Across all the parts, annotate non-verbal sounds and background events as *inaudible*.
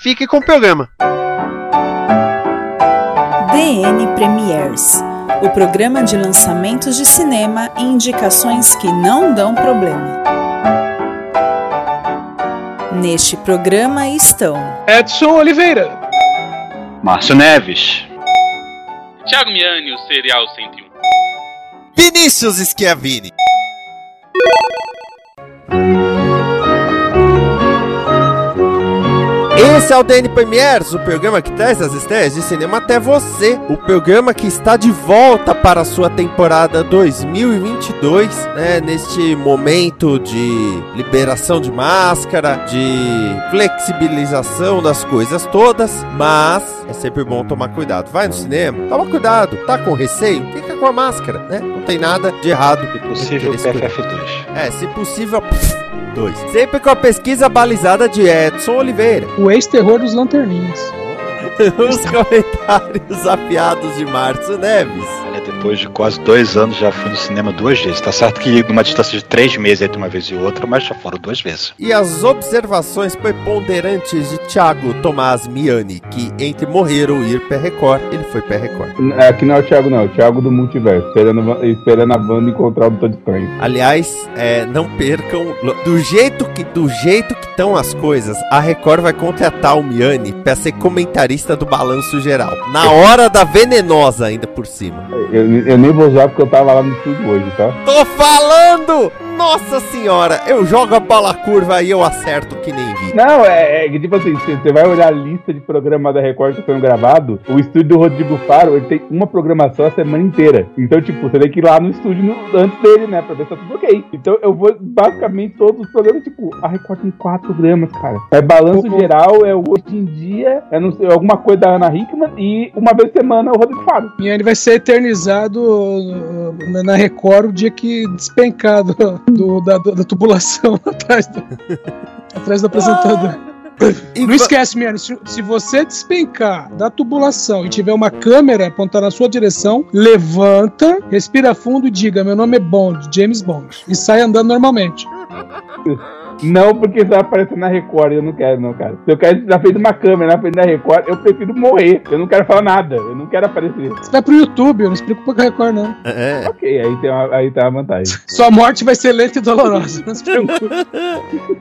fique com o programa. DN Premiers o programa de lançamentos de cinema e indicações que não dão problema. Neste programa estão Edson Oliveira, Márcio Neves, Thiago Miani, o Serial 101, Vinícius Schiavini. Esse é o DN Premiers, o programa que traz as estreias de cinema até você. O programa que está de volta para a sua temporada 2022, né? Neste momento de liberação de máscara, de flexibilização das coisas todas, mas é sempre bom tomar cuidado. Vai no cinema, toma cuidado, tá com receio? Fica com a máscara, né? Não tem nada de errado. Se possível, PFF2. É, se possível, 2. Sempre com a pesquisa balizada de Edson Oliveira. o ex-terror dos lanterninhas. *laughs* Os comentários afiados de Márcio Neves. Depois de quase dois anos já fui no cinema duas vezes. Tá certo que numa distância de três meses entre uma vez e outra, mas já foram duas vezes. E as observações preponderantes de Thiago Tomás Miani, que entre morrer ou ir pé Record, ele foi pé Record. Aqui não é o Thiago, não. É o Thiago do multiverso. Esperando, esperando a banda encontrar o Doutor Estranho. Aliás, é, não percam. Do jeito que do jeito que estão as coisas, a Record vai contratar o Miani pra ser comentarista do balanço geral. Na hora da venenosa, ainda por cima. Eu, eu nem vou usar porque eu tava lá no estúdio hoje, tá? Tô falando! Nossa senhora, eu jogo a bola curva e eu acerto que nem vi. Não, é, é que tipo assim, você vai olhar a lista de programa da Record que tá sendo gravado, o estúdio do Rodrigo Faro, ele tem uma programação a semana inteira. Então, tipo, você tem que ir lá no estúdio no- antes dele, né, pra ver se tá tudo ok. Então, eu vou, basicamente, todos os programas, tipo, a Record tem quatro programas, cara. É Balanço Geral, é o Hoje em Dia, é não sei, alguma coisa da Ana Hickman e uma vez por semana é o Rodrigo Faro. E ele vai ser eternizado uh, na- na Record o dia que despencar do, *laughs* do- da, da tubulação *laughs* atrás do, atrás do apresentador. E Não esquece, Miane, se, se você despencar da tubulação e tiver uma câmera apontada na sua direção, levanta, respira fundo e diga: Meu nome é Bond, James Bond. E sai andando normalmente. *laughs* Não porque você vai aparecer na Record, eu não quero, não, cara. Se eu quero na frente de uma câmera, na frente da Record, eu prefiro morrer. Eu não quero falar nada, eu não quero aparecer. Você vai pro YouTube, eu não explico pra Record, não. É. Ok, aí tem uma, aí tá a vantagem. *laughs* Sua morte vai ser lenta e dolorosa. Não se preocupe.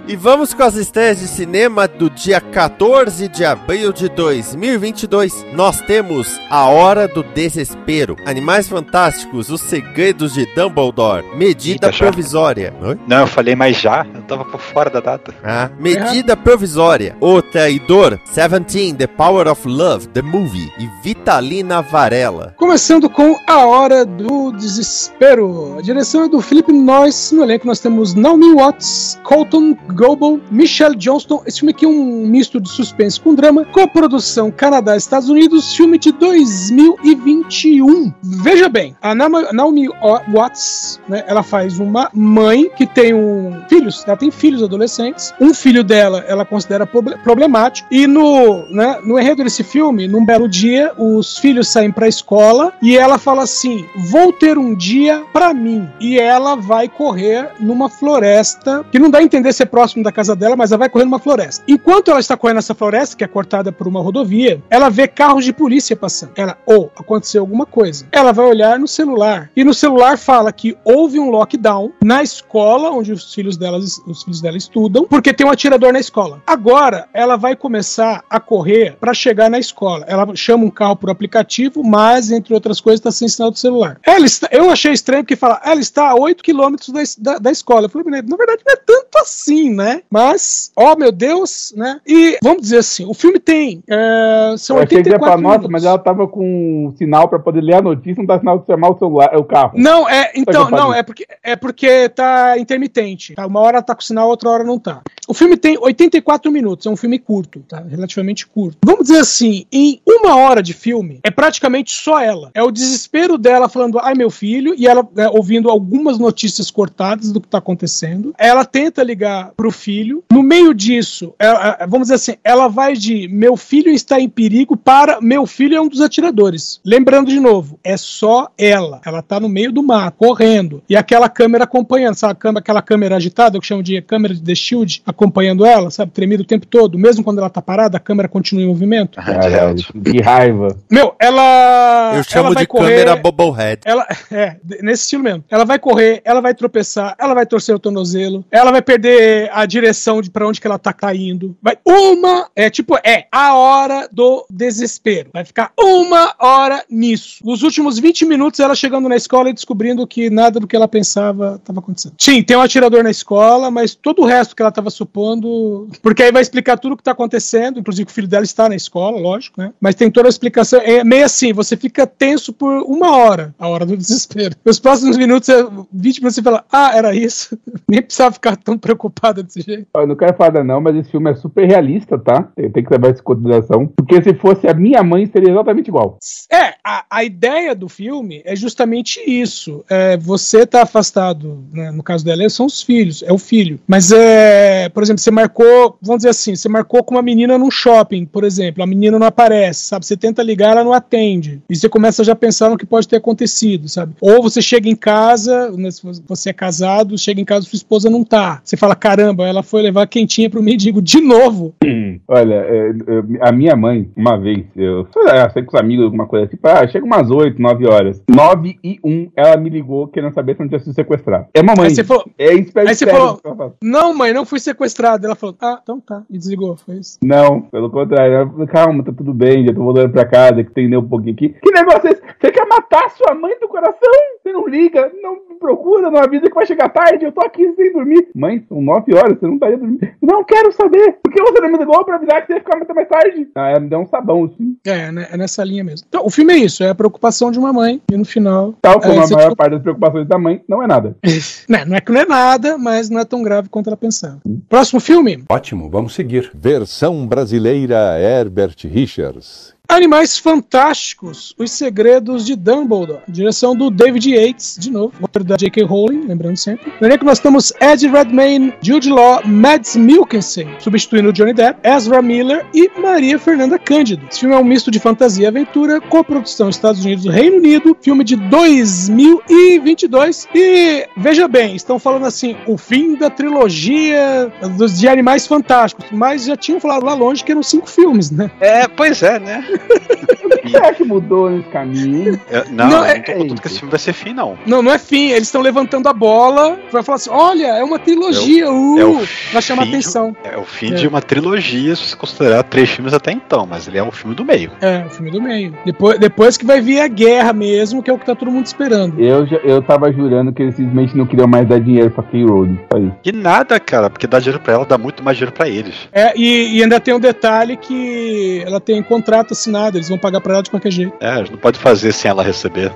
E vamos com as estreias de cinema do dia 14 de abril de 2022. Nós temos A Hora do Desespero, Animais Fantásticos, Os Segredos de Dumbledore, Medida Eita. Provisória. Oi? Não, eu falei, mas já? Eu tava por fora da data. Ah, Medida Provisória, O Traidor, Seventeen, The Power of Love, The Movie e Vitalina Varela. Começando com A Hora do Desespero. A direção é do Felipe Noyce. No elenco nós temos Naomi Watts, Colton Goble, Michelle Johnston. Esse filme aqui é um misto de suspense com drama. Coprodução Canadá e Estados Unidos. Filme de 2021. Veja bem, a Naomi Watts, né, ela faz uma mãe que tem um filhos. Ela tem filhos adolescentes. Um filho dela ela considera proble- problemático. E no, né, no enredo desse filme, num belo dia, os filhos saem pra escola e ela fala assim: Vou ter um dia pra mim. E ela vai correr numa floresta, que não dá a entender ser próximo da casa dela, mas ela vai correr numa floresta. Enquanto ela está correndo nessa floresta, que é cortada por uma rodovia, ela vê carros de polícia passando. Ela, ou aconteceu alguma coisa. Ela vai olhar no celular e no celular fala que houve um lockdown na escola onde os filhos delas, os filhos dela estudam, porque tem um atirador na escola. Agora ela vai começar a correr para chegar na escola. Ela chama um carro por aplicativo, mas entre outras coisas, está sem sinal do celular. Ela está, eu achei estranho porque fala, ela está a 8 quilômetros da, da, da escola. Eu falei, na verdade, não é tanto assim, né? Mas, ó meu Deus, né? E vamos dizer assim, o filme tem. É, são Eu achei que ia 84 falar, nossa, minutos. mas ela tava com sinal pra poder ler a notícia, não tá sinal de chamar o celular, é o carro. Não, é, então, que não, é porque, é porque tá intermitente. Tá? Uma hora tá com sinal, outra hora não tá. O filme tem 84 minutos, é um filme curto, tá? Relativamente curto. Vamos dizer assim, em uma hora de filme, é praticamente só ela. É o desespero dela falando, ai meu filho, e ela né, ouvindo algumas notícias cortadas do que tá acontecendo. Ela tenta ligar pro filho. No meio disso, ela- ela- vamos dizer assim, ela vai de meu filho está em perigo para meu filho é um dos atiradores. Lembrando de novo, é só ela. Ela tá no meio do mato, correndo. E aquela câmera acompanhando, sabe? Aquela câmera agitada, eu chamo de câmera de The Shield, acompanhando ela, sabe? Tremida o tempo todo. Mesmo quando ela tá parada, a câmera continua em movimento. Caralho, que raiva. Meu, ela. Eu chamo ela vai de correr, câmera Bubblehead. ela, é, nesse estilo mesmo. Ela vai correr, ela vai tropeçar, ela vai torcer o tornozelo, ela vai perder a direção de pra onde que ela tá caindo. Vai uma, é tipo, é a hora do desespero. Vai ficar uma hora nisso. Nos últimos 20 minutos ela chegando na escola e descobrindo que nada do que ela pensava estava acontecendo. Sim, tem um atirador na escola, mas todo o resto que ela tava supondo, porque aí vai explicar tudo o que tá acontecendo, inclusive que o filho dela está na escola, lógico, né? Mas tem toda a explicação, é meio assim, você fica tenso por uma hora, a hora do *laughs* desespero. Nos próximos minutos, é 20 minutos você fala, ah, era isso. *laughs* Nem precisava ficar tão preocupada desse jeito. Eu não quero falar não, mas esse filme é super realista, tá? Tenho que levar isso em consideração. Porque se fosse a minha mãe, seria exatamente igual. É, a, a ideia do filme é justamente isso. É, você tá afastado, né, no caso dela, são os filhos, é o filho. Mas é, por exemplo, você marcou, vamos dizer assim, você marcou com uma menina num shopping, por exemplo, a menina não aparece, sabe? Você tenta ligar, ela não atende. E você começa já a pensar no que pode ter acontecido, sabe? Ou você chega em casa, né, você é casado, chega em casa sua esposa não tá. Você fala, caramba, ela foi levar quentinha pro mendigo de novo. *laughs* Olha, é, é, a minha mãe, uma vez, eu sei lá, sei com os amigos, alguma coisa assim, ah, chega umas 8, 9 horas. 9 e 1, ela me ligou querendo saber se não tinha sido sequestrado. É mamãe. Aí você falou, É espero Aí você falou- que não, mãe, não fui sequestrado. Ela falou, ah, então tá. E desligou, foi isso. Não, pelo contrário. Ela falou, calma, tá tudo bem, já tô voltando pra casa, que tem um pouquinho aqui. Que negócio é esse? Você quer matar sua mãe do coração? Você não liga, não me procura, não avisa que vai chegar tarde, eu tô aqui sem dormir. Mãe, são 9 horas, você não estaria dormindo. Não quero saber. Por que você não me ligou pra avisar que você ia ficar muito mais tarde? Ah, ela me deu um sabão, assim. É, né, é nessa linha mesmo. Então, o filme é isso, é a preocupação de uma mãe, e no final. Tal como É, a maior desculpa- parte das preocupações da mãe, não é nada. *laughs* né, não é que não é nada, mas não é tão grave quanto ela pensava. Próximo filme: Ótimo, vamos seguir. Versão brasileira Herbert Richards. Animais Fantásticos, Os Segredos de Dumbledore. Direção do David Yates, de novo. Roteiro da J.K. Rowling, lembrando sempre. No elenco nós temos Ed Redmayne, Jude Law, Mads Mikkelsen, substituindo Johnny Depp, Ezra Miller e Maria Fernanda Cândido. Esse filme é um misto de fantasia e aventura, coprodução Estados Unidos e Reino Unido, filme de 2022. E veja bem, estão falando assim, o fim da trilogia dos de Animais Fantásticos, mas já tinham falado lá longe que eram cinco filmes, né? É, pois é, né? *laughs* O que será que mudou nesse caminho? Eu- não, Não, eu é- não tô contando que esse filme vai ser fim, não. Não, não é fim. Eles estão levantando a bola. Vai falar assim: olha, é uma trilogia. uh, é o vai chamar de- atenção. É o fim É. de uma trilogia, se você considerar três filmes até então, mas ele é o filme do meio. É, o filme do meio. Depois, depois que vai vir a guerra mesmo, que é o que tá todo mundo esperando. Eu, já, eu tava jurando que eles simplesmente não queriam mais dar dinheiro pra Kay Rowling. Só isso. E nada, cara, porque dar dinheiro pra ela dá muito mais dinheiro pra eles. É, e, e ainda tem um detalhe que ela tem contrato assinado, eles vão pagar pra ela de qualquer jeito. É, não podem fazer sem ela receber.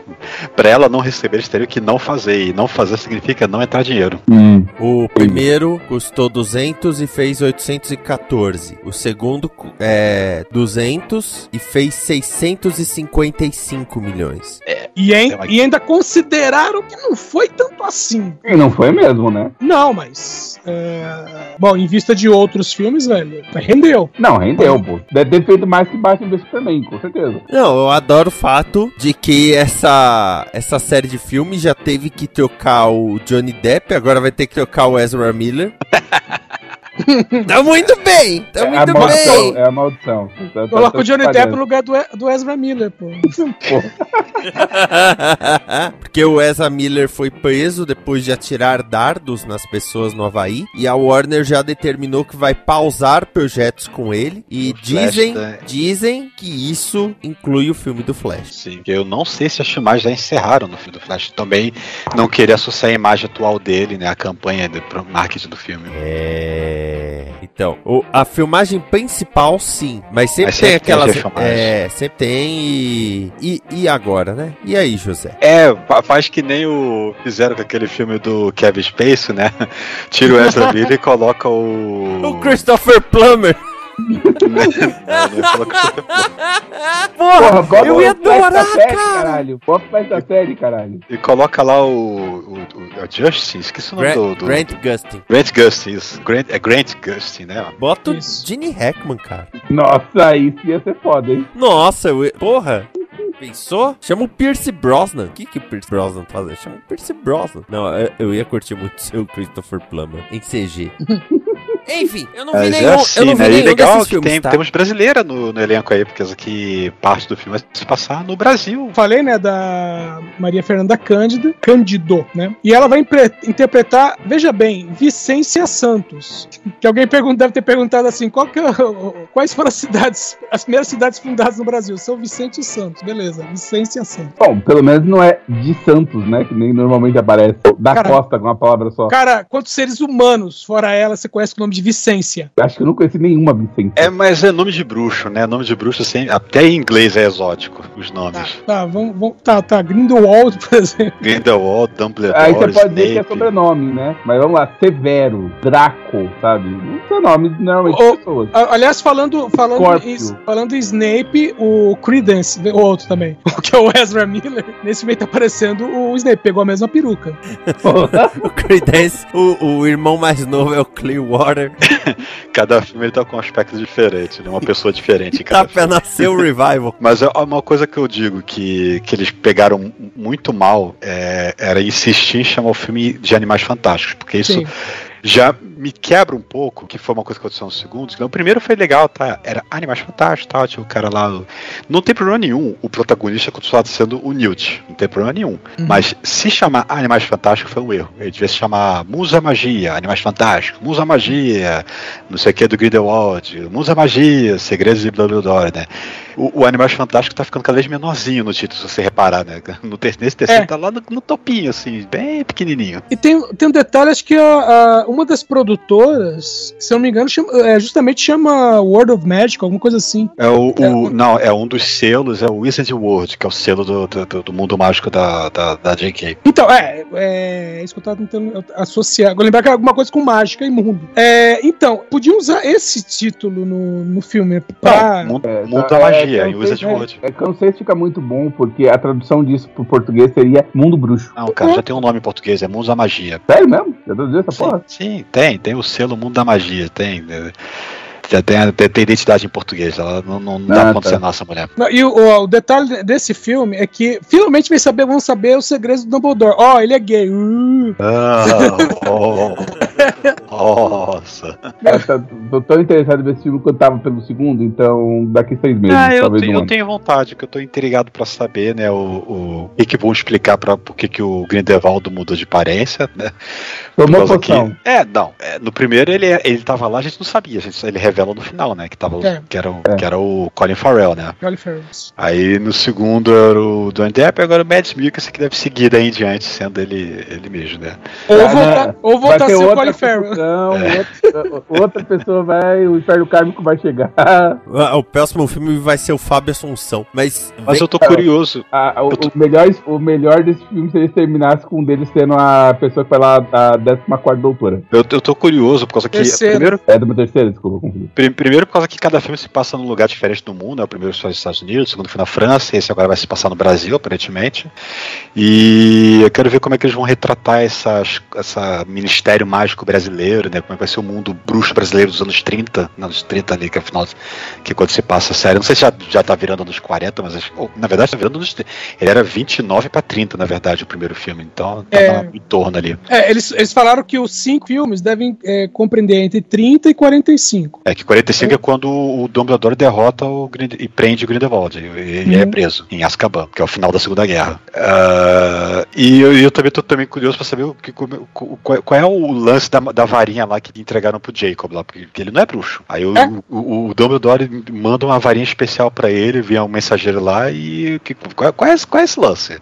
Pra ela não receber, eles teriam que não fazer. E não fazer significa não entrar dinheiro. Hum. O primeiro custou 200 e fez 814. O segundo é 200 e fez 655 milhões. E, ain- É e ainda consideraram que não foi tanto assim. E não foi mesmo, né? Não, mas. é, Bom, em vista de outros filmes, velho, rendeu. Não, rendeu, pô. Deve ter feito mais que Batman vs Superman, com certeza. Não, eu adoro o fato de que essa, essa série de filmes já teve que trocar o Johnny Depp, agora vai ter que trocar o Ezra Miller. *laughs* *laughs* Tamo indo bem, tamo É indo maldição, bem. é a maldição. Tá- tá- Coloca tá o Johnny. Depp no lugar do, do Ezra Miller, pô. *laughs* Porque o Ezra Miller foi preso depois de atirar dardos nas pessoas no Havaí. E a Warner já determinou que vai pausar projetos com ele. E O Flash dizem, da- dizem que isso inclui o filme do Flash. Sim, eu não sei se as filmagens já encerraram no filme do Flash. Também não queria associar a imagem atual dele, né? A campanha de pro marketing do filme. É. Então, o- a filmagem principal, sim. Mas sempre Mas tem sempre tem aquelas. refilmagem. É, sempre tem e, e. E agora, né? E aí, José? É, fa- faz que nem o fizeram com aquele filme do Kevin Spacey, né? *laughs* Tira o Ezra Miller e coloca o. O Christopher Plummer! *laughs* Porra, Porra, eu ia adorar, essa série, cara! caralho. Bob faz essa série, caralho. E coloca lá o. o, o é o Justin, esqueci o nome Grant, do, do. Grant Gustin. Grant Gustin, isso. Grant, é Grant Gustin, né? Bota o. Gene Hackman, cara. Nossa, isso ia ser foda, hein? Nossa, eu... porra! Pensou? Chama o Pierce Brosnan. O que, que o Pierce Brosnan tá fazendo? Chama o Pierce Brosnan. Não, eu, eu ia curtir muito o Christopher Plummer em CG. *laughs* Enfim, eu não vi Mas nenhum, é eu assim, não vi né? Nenhum legal desses que filmes, tem, tá? temos brasileira no, no elenco aí, porque que parte do filme vai se passar no Brasil. Falei, né, da Maria Fernanda Cândida, Cândido, né? E ela vai interpretar, veja bem, Vicência Santos. *laughs* Que alguém pergunta, deve ter perguntado assim, qual que é quais foram as cidades, as primeiras cidades fundadas no Brasil? São Vicente e Santos, beleza, Vicência Santos. Bom, pelo menos não é de Santos, né? Que nem normalmente aparece. Da Cara- Costa com uma palavra só. Cara, quantos seres humanos, fora ela, você conhece o nome de Vicência? Acho que eu não conheci nenhuma Vicente. É, mas é nome de bruxo, né? Nome de bruxo, assim, até em inglês é exótico, os nomes. Tá, vamos, vamos tá, tá, Grindelwald, *laughs* por exemplo. Grindelwald, Dumbledore, Aí você pode dizer que é sobrenome, né? Mas vamos lá, Severo, Draco, sabe? Não são nomes normalmente de pessoas. A- Aliás, falando, falando, em, falando em Snape, o Credence, o outro também, *laughs* o que é o Ezra Miller, nesse filme tá aparecendo o Snape, pegou a mesma peruca. *laughs* O Creedence, o, o irmão mais novo é o Clearwater. *laughs* Cada filme ele tá com um aspecto diferente, né? Uma pessoa diferente Tá cada pra nascer o revival. Mas é uma coisa que eu digo que, que eles pegaram muito mal é, era insistir em chamar o filme de Animais Fantásticos, porque isso Sim. Já me quebra um pouco, que foi uma coisa que aconteceu nos segundos. que O primeiro foi legal, tá? Era Animais Fantásticos, tal, tinha o cara lá. Não tem problema nenhum o protagonista continuar sendo o Newt, não tem problema nenhum. Uhum. Mas se chamar Animais Fantásticos foi um erro. Ele devia se chamar Musa Magia, Animais Fantásticos, Musa Magia, não sei o que do Grindelwald, Musa Magia, Segredos de blá, né? O, o Animais Fantásticos tá ficando cada vez menorzinho no título, se você reparar, né? *laughs* No nesse terceiro É. tá lá no, no topinho, assim, bem pequenininho. E tem, tem um detalhe, acho que a- a- uma das produtoras, se eu não me engano, chama- é, justamente chama World of Magic, alguma coisa assim. É o, É, o- o- não, é um dos selos, é o Wizard World, que é o selo do, do, do- do mundo mágico da, da, da JK. Então, é, é isso que eu tava tentando associar. Vou lembrar que é alguma coisa com mágica e mundo. É, então, podiam usar esse título no, no filme pra. mundo, É, mundo tá, da é, magia, sei- Wizard é, World. É que eu não sei se fica muito bom, porque a tradução disso pro português seria Mundo Bruxo. Não, cara, já tem um nome em português, é Mundo da Magia. Sério mesmo? Já traduziu essa Sim, porra? sim, tem, tem o selo Mundo da Magia, tem. Já tem, tem, tem identidade em português, ela não, não, não Ah, dá pra tá. ser nossa mulher. Não, E o, o- o detalhe desse filme é que finalmente vai saber, vão saber os segredos do Dumbledore. Ó, ele é gay. Uh. Ah, oh, nossa. Eu tá- tô tão interessado nesse filme quanto tava pelo segundo, então daqui seis meses, Ah, eu, talvez tenho, um eu tenho vontade, que eu tô intrigado pra saber, né, o, o, o que que vão explicar pra por que que o Grindelwald mudou de aparência, né? Tomou que-. É, não, é, no primeiro ele, ele tava lá, a gente não sabia, a gente, ele revela no final, né, que, tava, o- É. que, era, o, É. que era o Colin Farrell, né. Olha, Ferris. Aí no segundo era o Johnny Depp, agora o Mads Mikkelsen que deve seguir daí em diante, sendo ele, ele mesmo, né. Ou Ah, voltar, né? ou voltar a ser o Colin Farrell. discussão, outra, outra pessoa vai, o inferno kármico vai chegar. Ah, O próximo filme vai ser o Fábio Assunção. Mas. Mas vem- eu tô curioso, Ah, o, Eu tô- o melhor, o melhor desse filme seria se terminasse com um deles sendo a pessoa que vai lá, a 14 doutora. eu, eu tô curioso por causa que, Terceiro. primeiro, É do meu terceiro, desculpa, confundi. Pri- Primeiro por causa que cada filme se passa num lugar diferente do mundo, né? O primeiro foi nos Estados Unidos, o segundo foi na França, esse agora vai se passar no Brasil, aparentemente. E eu quero ver como é que eles vão retratar essas, essa Ministério Mágico brasileiro, né? Como é que vai ser o mundo bruxo brasileiro dos anos 30, anos 30 ali, que é o final, que é quando se passa a série. Não sei se já, já tá virando anos 40, mas na verdade tá virando anos 30. Ele era 29 pra 30, na verdade, o primeiro filme. Então tá É. em torno ali. É, eles, eles falaram que os cinco filmes devem é, compreender entre 30 e 45. É que 45 é quando o Dumbledore derrota o Grind e prende o Grindelwald. Ele é Uhum. preso em Azkaban, que é o final da Segunda Guerra. Ah, e eu, eu também tô também curioso pra saber o que, o- qual, qual é o lance da, da varinha lá que entregaram pro Jacob lá, porque ele não é bruxo. Aí o, É? o, o Dumbledore manda uma varinha especial pra ele, vem um mensageiro lá e que, qual, qual, é, qual é esse lance?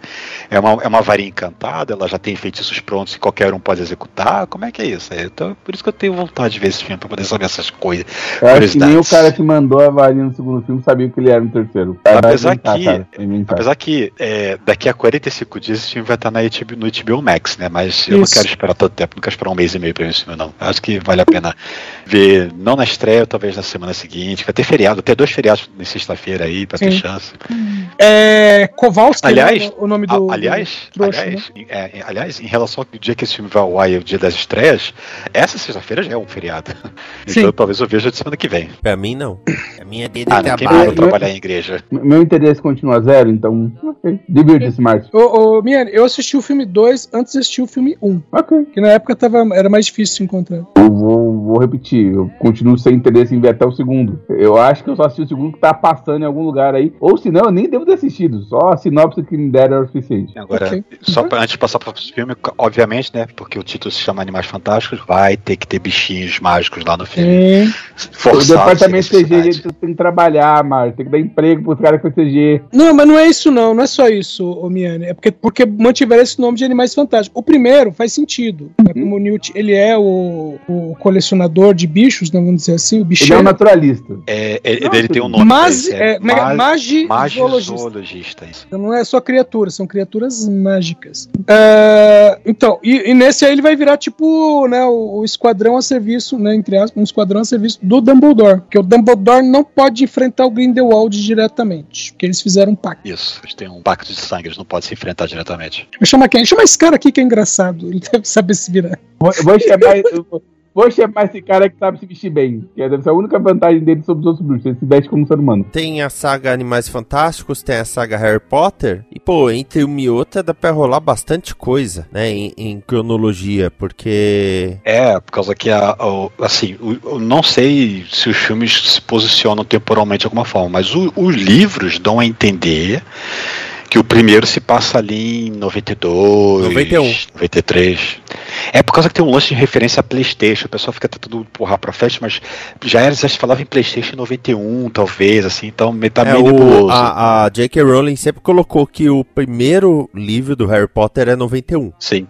É uma, é uma varinha encantada, ela já tem feitiços prontos e qualquer um pode executar? Como é que é isso? Então, por isso que eu tenho vontade de ver esse filme, pra poder saber essas coisas. Eu acho que nem o cara que mandou a varinha no segundo filme sabia que ele era no terceiro. Apesar inventar, que- cara. Apesar que é, daqui a 45 dias esse filme vai estar na HBO, no HBO Max, né? Mas eu não Isso. quero esperar tanto tempo, não quero esperar um mês e meio pra ver esse filme, não. Eu Acho que vale a pena ver, não na estreia, talvez na semana seguinte. Vai ter feriado, vai ter dois feriados na sexta-feira aí, pra ter Sim. chance. É. Kowalski, Aliás, né, o nome A- do. aliás, do trouxa, aliás, em- é, aliás, em relação ao dia que esse filme vai ao ar e o dia das estreias, essa sexta-feira já é um feriado. *laughs* Então Sim. talvez eu veja de semana que vem. Pra mim, não. A minha dele Ah, quem trabalho. trabalhar em igreja? Meu interesse continua zero, então. Ok. Divirta-se, Márcio. Ô, ô, Miane, eu assisti o filme 2 antes de assistir o filme 1. Ok. Que na época tava, era mais difícil de encontrar. Eu vou, vou repetir, eu continuo sem interesse em ver até o segundo. Eu acho que eu só assisti o segundo que tá passando em algum lugar aí. Ou se não, eu nem devo ter assistido. Só a sinopse que me deram era o suficiente. Agora, Ok. só pra, antes de passar para o filme, obviamente, né? Porque o título se chama Animais Fantásticos, vai ter que ter bichinhos mágicos lá no filme. Sim. O Forçado, departamento sem CG tem que trabalhar, Mário. Tem que dar emprego pros caras com CG. Não, mas não é isso não, não é só isso, ô Miane. É porque, porque mantiveram esse nome de Animais Fantásticos. O primeiro faz sentido. né? Como o Newt, ele é o, o colecionador de bichos, né, vamos dizer assim, o Ele é um naturalista. É, é, Não, ele tem um nome. Mas, é, é que é? Magi- zoologista. Magizoologista. Então não é só criaturas, são criaturas mágicas. É, então, e, e nesse aí ele vai virar tipo, né, o, o esquadrão a serviço, né, entre aspas, um esquadrão a serviço do Dumbledore. Porque o Dumbledore não pode enfrentar o Grindelwald diretamente, porque eles fizeram um pacto. Isso, eles têm um pacto de sangue, eles não podem se enfrentar diretamente. Vou chamar quem? Chama esse cara aqui que é engraçado, ele deve saber se virar. Vou, vou chamar. Vou- chamar esse cara que sabe se vestir bem. Que deve ser a única vantagem dele sobre os outros bruxos. Ele se veste como um ser humano. Tem a saga Animais Fantásticos, tem a saga Harry Potter. E, pô, entre uma e outra dá pra rolar bastante coisa, né? Em, em cronologia, porque. É, por causa que a, o- assim, o- eu não sei se os filmes se posicionam temporalmente de alguma forma, mas o- os livros dão a entender que o primeiro se passa ali em 92, 91. 93. É por causa que tem um lance de referência a Playstation, o pessoal fica tentando empurrar pra frente, mas já era, já se falava em Playstation em 91, talvez, assim, então tá É, meio o, nebuloso. a, a J.K. Rowling sempre colocou que o primeiro livro do Harry Potter é 91. Sim.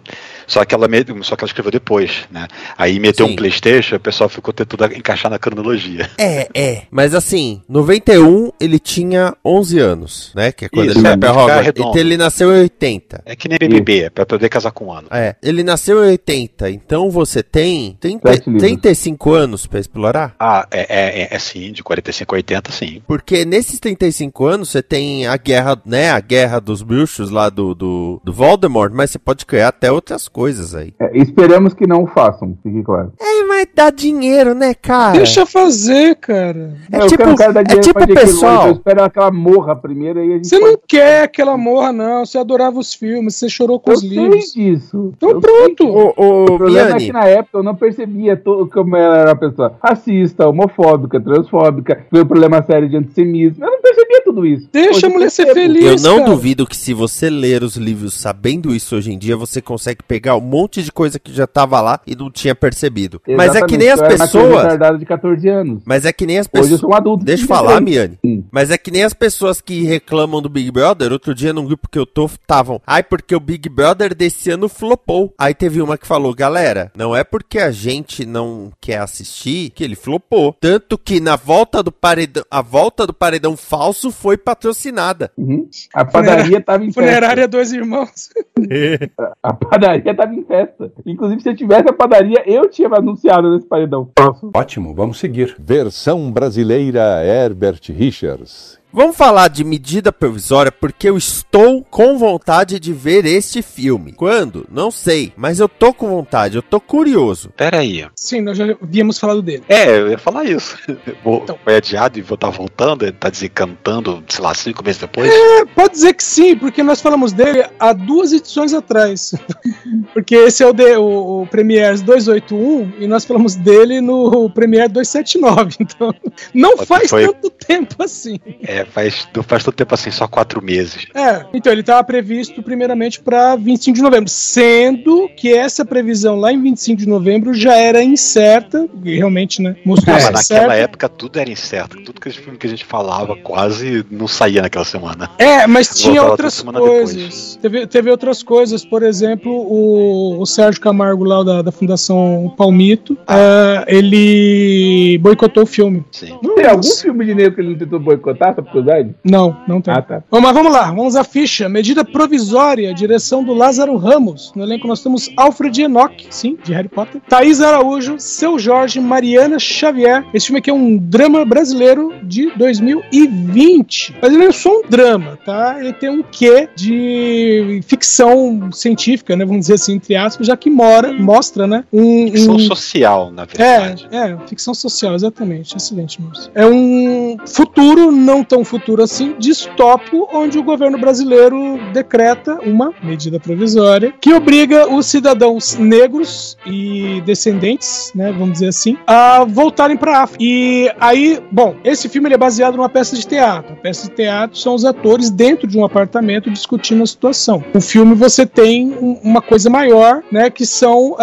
Só que ela só que ela escreveu depois, né? Aí meteu Sim. um Playstation, o pessoal ficou tentando encaixar na cronologia. É, é. Mas assim, 91 ele tinha 11 anos, né? Que é quando Isso, ele vai é, pra pra Hogwarts. redondo. Então ele nasceu em 80. É que nem BBB, é pra poder casar com um ano. É, ele nasceu em 80, então você tem 30, Sete livros. 35 anos pra explorar? Ah, é, é, é, é sim, de 45 a 80, sim. Porque nesses 35 anos você tem a guerra, né? A guerra dos bruxos lá do, do, do Voldemort, mas você pode criar até outras coisas aí. É, esperamos que não o façam, fique claro. É, mas dá dinheiro, né, cara? Deixa fazer, cara. É eu tipo- o é tipo. Rowling, pessoal- Eu espero que ela morra primeiro aí a gente Você pode- não quer que ela morra, não. Você adorava os filmes, você chorou com Eu os sei livros. disso. Então Eu pronto. Ô, ô, O problema é que na época eu não percebia to- como ela era uma pessoa racista, homofóbica, transfóbica, veio problema sério de antissemitismo. Eu não percebia tudo isso. Deixa Hoje a mulher ser feliz. eu não cara. duvido que se você ler os livros sabendo isso hoje em dia, você consegue pegar um monte de coisa que já tava lá e não tinha percebido. Mas é que nem as Exatamente, eu pessoas. retardada de 14 anos. Mas é que nem as Hoje eu pessoas. sou um adulto. Deixa eu falar, 23. Miane. Sim. Mas é que nem as pessoas que reclamam do Big Brother. Outro dia num grupo que eu tô, estavam. Ai, porque o Big Brother desse ano flopou. Aí teve uma que falou: galera, não é porque a gente não quer assistir que ele flopou. Tanto que na volta do paredão. A volta do paredão falso foi patrocinada. Uhum. A padaria tava em festa. Funerária Dois Irmãos. *laughs* A padaria tava em festa. Inclusive, se eu tivesse a padaria, eu tinha anunciado nesse paredão. Ótimo, vamos seguir. Versão brasileira Herbert Richards. Vamos falar de medida provisória porque eu estou com vontade de ver este filme. Quando? Não sei, mas eu tô com vontade, eu tô curioso. Pera aí. Sim, nós já havíamos falado dele. É, eu ia falar isso. *laughs* Vou- Então. Foi adiado e vou estar voltando, ele tá desencantando, sei lá, cinco meses depois. É, pode dizer que sim, porque nós falamos dele há duas edições atrás. *laughs* porque esse é o, de, o, o Premiere 281 e nós falamos dele no Premiere 279. *laughs* Então, não Pode- faz foi- tanto tempo assim. É, faz, não faz tanto tempo assim, só quatro meses. É, então ele estava previsto primeiramente para 25 de novembro, sendo que essa previsão lá em 25 de novembro já era incerta, realmente, né? Mostrou Ah, mas naquela certa. época tudo era incerto. Tudo que, filme que a gente falava quase não saía naquela semana. É, mas tinha Voltava outras coisas. Teve, teve outras coisas, por exemplo, o, o Sérgio Camargo lá da, da Fundação Palmito, ah, ele boicotou o filme. Sim. Tem algum filme de negro que ele não tentou boicotar, curiosidade? Não, não tem. Ah, tá. Bom, mas vamos lá, vamos à ficha. Medida provisória, direção do Lázaro Ramos. No elenco nós temos Alfred Enoch, sim, de Harry Potter. Thaís Araújo, Seu Jorge, Mariana Xavier. Esse filme aqui é um drama brasileiro de 2020. Mas ele não é só um drama, tá? Ele tem um quê de ficção científica, né? Vamos dizer assim, entre aspas, já que mora, mostra, né? Um, Ficção um- social, na é, verdade. é, ficção social, exatamente. Excelente, Márcio. É um futuro, não tão futuro assim, distópico, onde o governo brasileiro decreta uma medida provisória que obriga os cidadãos negros e descendentes, né, vamos dizer assim, a voltarem para a África. E aí, bom, esse filme ele é baseado numa peça de teatro. A peça de teatro são os atores dentro de um apartamento discutindo a situação. O filme você tem um- uma coisa maior, né, que são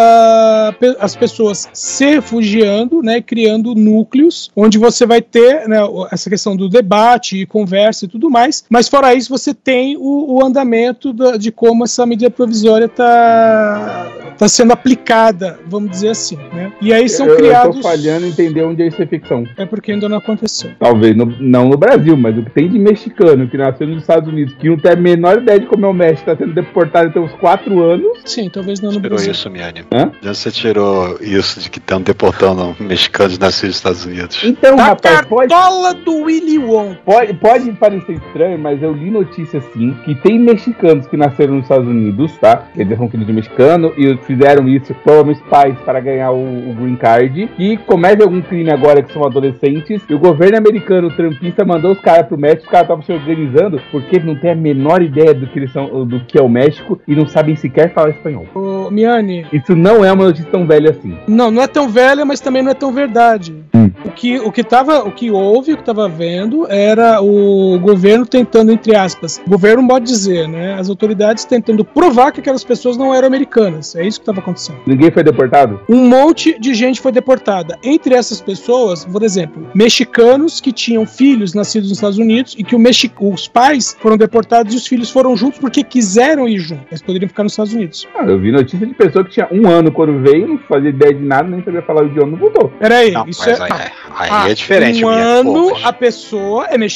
pe- as pessoas se refugiando, né, criando núcleos onde você vai ter né, essa questão do debate e conversa e tudo mais. Mas fora isso, você tem o, o andamento da- de como essa medida provisória está tá sendo aplicada, vamos dizer assim, né? E aí são eu, criados. Eu tô falhando em entender onde é isso é ficção. É porque ainda não aconteceu. Talvez no- não no Brasil, mas o que tem de mexicano que nasceu nos Estados Unidos, que não tem a menor ideia de como é o México, tá sendo deportado tem uns 4 anos. Sim, talvez não no Tirou Brasil. isso, Miane. Hã? Onde você tirou isso de que estão deportando mexicanos nascidos nos Estados Unidos? Então, Da rapaz, pode, cartola do Willy Wonka. pode, pode parecer estranho, mas eu li notícia assim que tem mexicanos que nasceram nos Estados Unidos, tá? Dizer, são filhos de mexicano e fizeram isso, provavelmente pais, para ganhar o, o green card, que cometem algum crime agora que são adolescentes, e o governo americano o trampista mandou os caras pro México, os caras estavam se organizando porque não tem a menor ideia do que eles são, do que é o México e não sabem sequer falar espanhol. Ô, Miane, Isso não é uma notícia tão velha assim. não, não é tão velha, mas também não é tão verdade. Hum. O que, o que tava, o que houve, o que estava vendo, era o governo tentando, entre aspas, o governo pode dizer, né? As autoridades tentando provar que aquelas pessoas não eram americanas. É isso que estava acontecendo. Ninguém foi deportado? Um monte de gente foi deportada. Entre essas pessoas, por exemplo, mexicanos que tinham filhos nascidos nos Estados Unidos e que o Mexi os pais foram deportados e os filhos foram juntos porque quiseram ir juntos. Eles poderiam ficar nos Estados Unidos. Ah, eu vi notícia de pessoa que tinha um ano quando veio, não fazia ideia de nada, nem sabia falar o idioma, não voltou. Peraí, Não, isso mas é. aí, aí Ah, é diferente, Um ano, Pô, a pessoa é mexicana,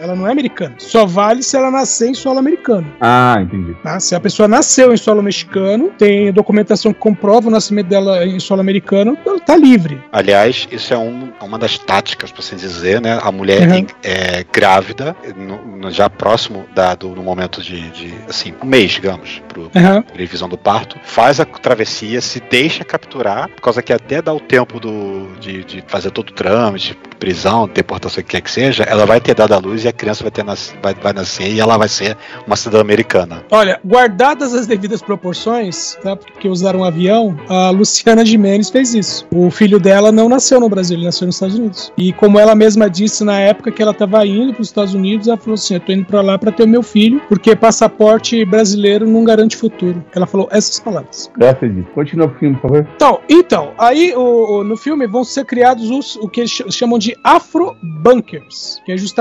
ela não é americana. Só vale se ela nascer em solo americano. Ah, entendi. tá? Se a pessoa nasceu em solo mexicano, tem documentação que comprova o nascimento dela em solo americano, ela tá livre. Aliás, isso é um- uma das táticas, por assim dizer, né? A mulher Uhum. em- é, grávida, no- no- já próximo da, do, no momento de, de, assim, um mês, digamos, pro, Aham. previsão do parto, faz a travessia, se deixa capturar, por causa que até dá o tempo do, de, de fazer todo o trâmite, prisão, deportação, o que quer que seja, ela vai ter dado a luz e a criança vai, ter nas, vai, vai nascer e ela vai ser uma cidadã americana. Olha, guardadas as devidas proporções, tá? Porque usaram um avião, a Luciana Gimenez fez isso. O filho dela não nasceu no Brasil, ele nasceu nos Estados Unidos. E como ela mesma disse na época que ela estava indo para os Estados Unidos, ela falou assim: Eu tô indo para lá para ter o meu filho, porque passaporte brasileiro não garante futuro. Ela falou essas palavras. Gosta disso. Continua o filme, por favor. Então, então aí o, o- no filme vão ser criados os, o que eles ch- chamam de afro-bunkers, que é justamente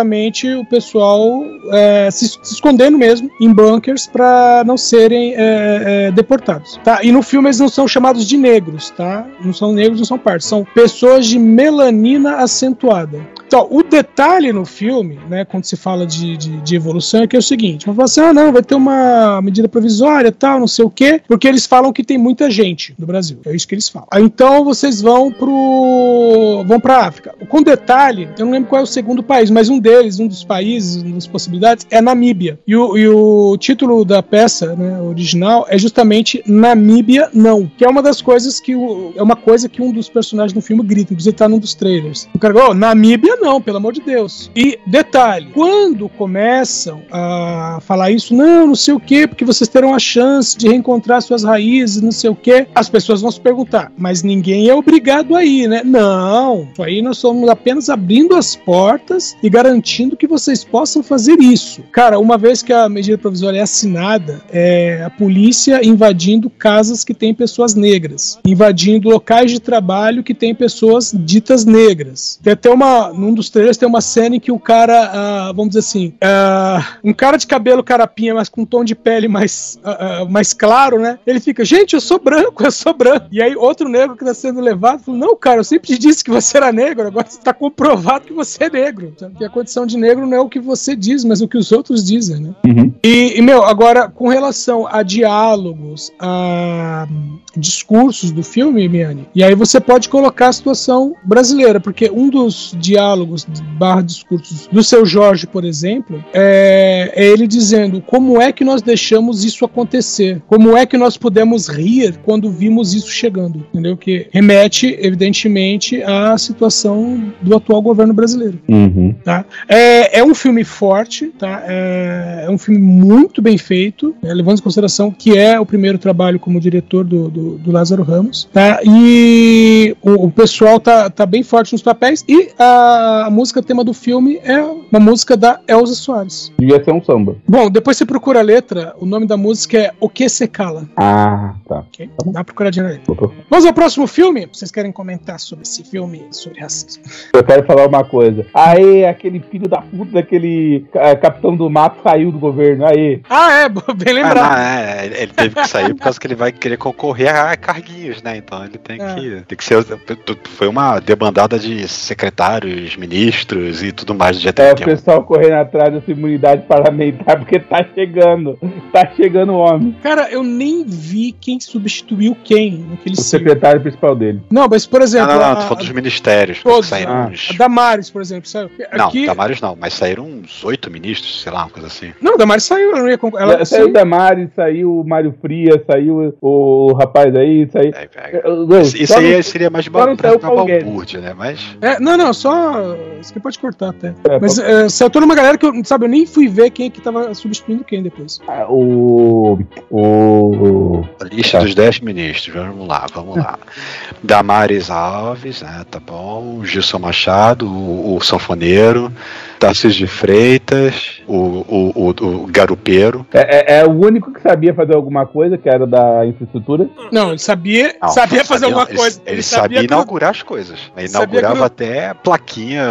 o pessoal é, se, se escondendo mesmo em bunkers para não serem é, é, deportados. Tá? E no filme eles não são chamados de negros, tá? Não são negros, não são partes, são pessoas de melanina acentuada. Então, o detalhe no filme, né, quando se fala de, de, de evolução, é que é o seguinte: vão falar assim, ah, não, vai ter uma medida provisória tal, não sei o quê, porque eles falam que tem muita gente no Brasil. É isso que eles falam. Então vocês vão pro. vão pra África. Com detalhe, eu não lembro qual é o segundo país, mas um deles, um dos países, uma das possibilidades, é Namíbia. E o, e o título da peça, né, original, é justamente Namíbia Não, que é uma das coisas que o, é uma coisa que um dos personagens no filme grita, inclusive tá num dos trailers. O cara, oh, Namíbia não, pelo amor de Deus. E detalhe, quando começam a falar isso, não, não sei o quê, porque vocês terão a chance de reencontrar suas raízes, não sei o quê, as pessoas vão se perguntar, mas ninguém é obrigado a ir, né? Não, aí nós estamos apenas abrindo as portas e garantindo que vocês possam fazer isso. Cara, uma vez que a medida provisória é assinada, é a polícia invadindo casas que têm pessoas negras, invadindo locais de trabalho que têm pessoas ditas negras. Tem até uma, num dos trailers tem uma cena em que o cara, ah, vamos dizer assim, ah, um cara de cabelo carapinha, mas com um tom de pele mais, ah, mais claro, né? Ele fica, gente, eu sou branco, eu sou branco. E aí outro negro que tá sendo levado falou, não, cara, eu sempre te disse que você era negro, agora está comprovado que você é negro. Sabe? Que a condição de negro não é o que você diz, mas o que os outros dizem, né? E, e, meu, agora, com relação a diálogos, a discursos do filme, Miane, e aí você pode colocar a situação brasileira, porque um dos diálogos barra discursos do seu Jorge, por exemplo, é, é ele dizendo como é que nós deixamos isso acontecer, como é que nós pudemos rir quando vimos isso chegando, entendeu? Que remete, evidentemente, à situação do atual governo brasileiro. Uhum. Tá? É, é um filme forte, tá? É, é um filme muito bem feito, né? levando em consideração que é o primeiro trabalho como diretor do, do, do Lázaro Ramos, tá? E o, o pessoal tá, tá bem forte nos papéis e a, a música tema do filme é uma música da Elza Soares. Devia ser um samba. Bom, depois você procura a letra, o nome da música é O Que Se Cala. Ah, tá. ok? Dá uma procuradinha letra. Vamos ao próximo filme? Vocês querem comentar sobre esse filme, sobre racismo? Eu quero falar uma coisa. Aê, aquele filho da puta daquele eh, capitão do mato saiu do governo. Aê. Ah, é, *laughs* bem Ah, lembrado. não, é, ele teve que sair por causa que ele vai querer concorrer a carguinhos, né? Então ele tem É. que. Tem que ser. Foi uma debandada de secretários, ministros e tudo mais do É, GTM. o pessoal correndo atrás dessa imunidade parlamentar *laughs* porque tá chegando. Tá chegando o homem. Cara, eu nem vi quem substituiu quem naquele O secretário principal dele. Não, mas por Não, exemplo, não, não, a, tô falando dos ministérios. todos, saíram ah, uns. a Damares, por exemplo, saiu. Não, Aqui, Damares não, mas saíram uns oito ministros, sei lá, uma coisa assim. não, a Damares saiu, ela não ia concor- ela saiu sim. o Damares, saiu o Mário Frias, saiu o, rapaz aí, saiu. É, é. Não, Isso, isso aí não- seria mais ba- não pra, pra balbúrdia, né? Mas. É, não, não, só. Isso aqui pode cortar até. É, Mas é, saiu toda uma galera que eu, sabe, eu nem fui ver quem que tava substituindo quem depois. Ah, O. O. A lista Tá. dos 10 ministros, vamos lá, vamos lá. *laughs* Damares Alves, né, tá bom. Gilson Machado, o, o sanfoneiro. Tarcísio de Freitas, o, o, o, o garupeiro. É, é- é o único que sabia fazer alguma coisa, que era da infraestrutura. Não, ele sabia, Não, sabia fazer sabia- alguma ele- coisa. Ele, sabia que- inaugurar as coisas. Ele sabia inaugurava gru- até plaquinha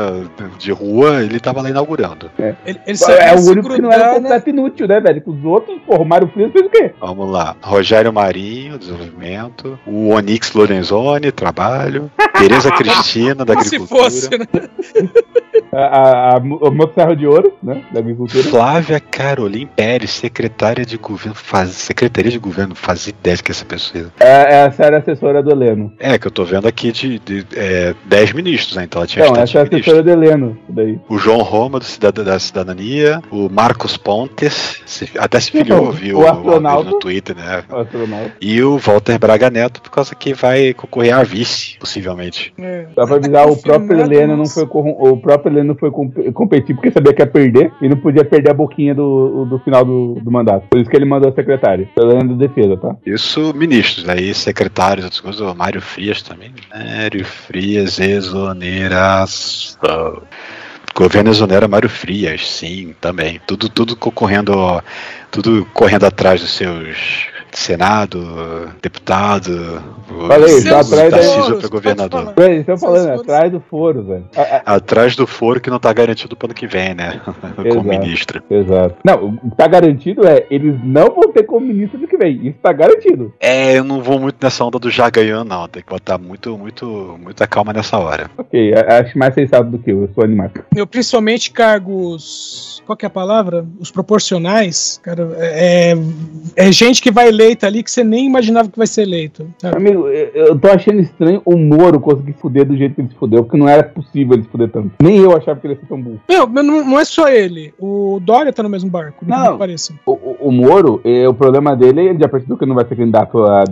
de rua, ele tava lá inaugurando. Ele, ele sabia É o se único que não era grudar, né? completo inútil, né, velho? Os outros, porra, o Mário Frias fez o quê? Vamos lá. Rogério Marinho, desenvolvimento. O Onix Lorenzoni, trabalho. Tereza *laughs* Cristina, da Como se agricultura. fosse, né? *laughs* *laughs* A, a, a, o Motosserra de Ouro, né? Da agricultura. Flávia Caroline Pérez, secretária de governo, faz, secretaria de governo, faz ideia de que essa pessoa É, essa era a assessora do Heleno. é. que eu tô vendo aqui de, de é, 10 ministros, né? Então ela tinha Não, essa é a assessora do Heleno. Daí. O João Roma, do Cidad- da Cidadania, o Marcos Pontes, se- até se filiou, O viu? astronauta. no Twitter, né? O astronauta. E o Walter Braga Neto, por causa que vai concorrer a vice, possivelmente. É. Só pra avisar, o próprio Heleno não foi o próprio Heleno foi com- competir porque sabia que ia perder e não podia perder a boquinha do, do final do, do mandato. Por isso que ele mandou a secretária. Da defesa, tá? Isso, ministros, aí secretários, outras coisas, Mário Frias também. Mário Frias, exoneração. Governo exonera Mário Frias, sim, também. Tudo, tudo concorrendo, tudo correndo atrás dos seus Senado, deputado. Falei, tá atrás da- pra governador. Eles estão falando, é atrás do foro, velho. Atrás do foro que não tá garantido pro ano que vem, né? *laughs* Como ministro. Exato. Não, o que tá garantido é, eles não vão ter como ministro do que vem. Isso tá garantido. É, eu não vou muito nessa onda do já ganhando, não. Tem que botar muito, muito, muita calma nessa hora. Ok, acho mais sensato do que eu, eu sou animado. Eu, principalmente cargos. Qual que é a palavra? Os proporcionais. Cara, é, é gente que vai eleita ali que você nem imaginava que vai ser eleito. sabe? Amigo, eu, tô achando estranho o Moro conseguir se fuder do jeito que ele se fudeu, porque não era possível ele se fuder tanto. Nem eu achava que ele ia ser tão burro. Meu, mas não, não é só ele. O Dória tá no mesmo barco. Não. Pareça. O, o, o Moro, eh, o problema dele, ele já percebeu que não vai ser candidato a,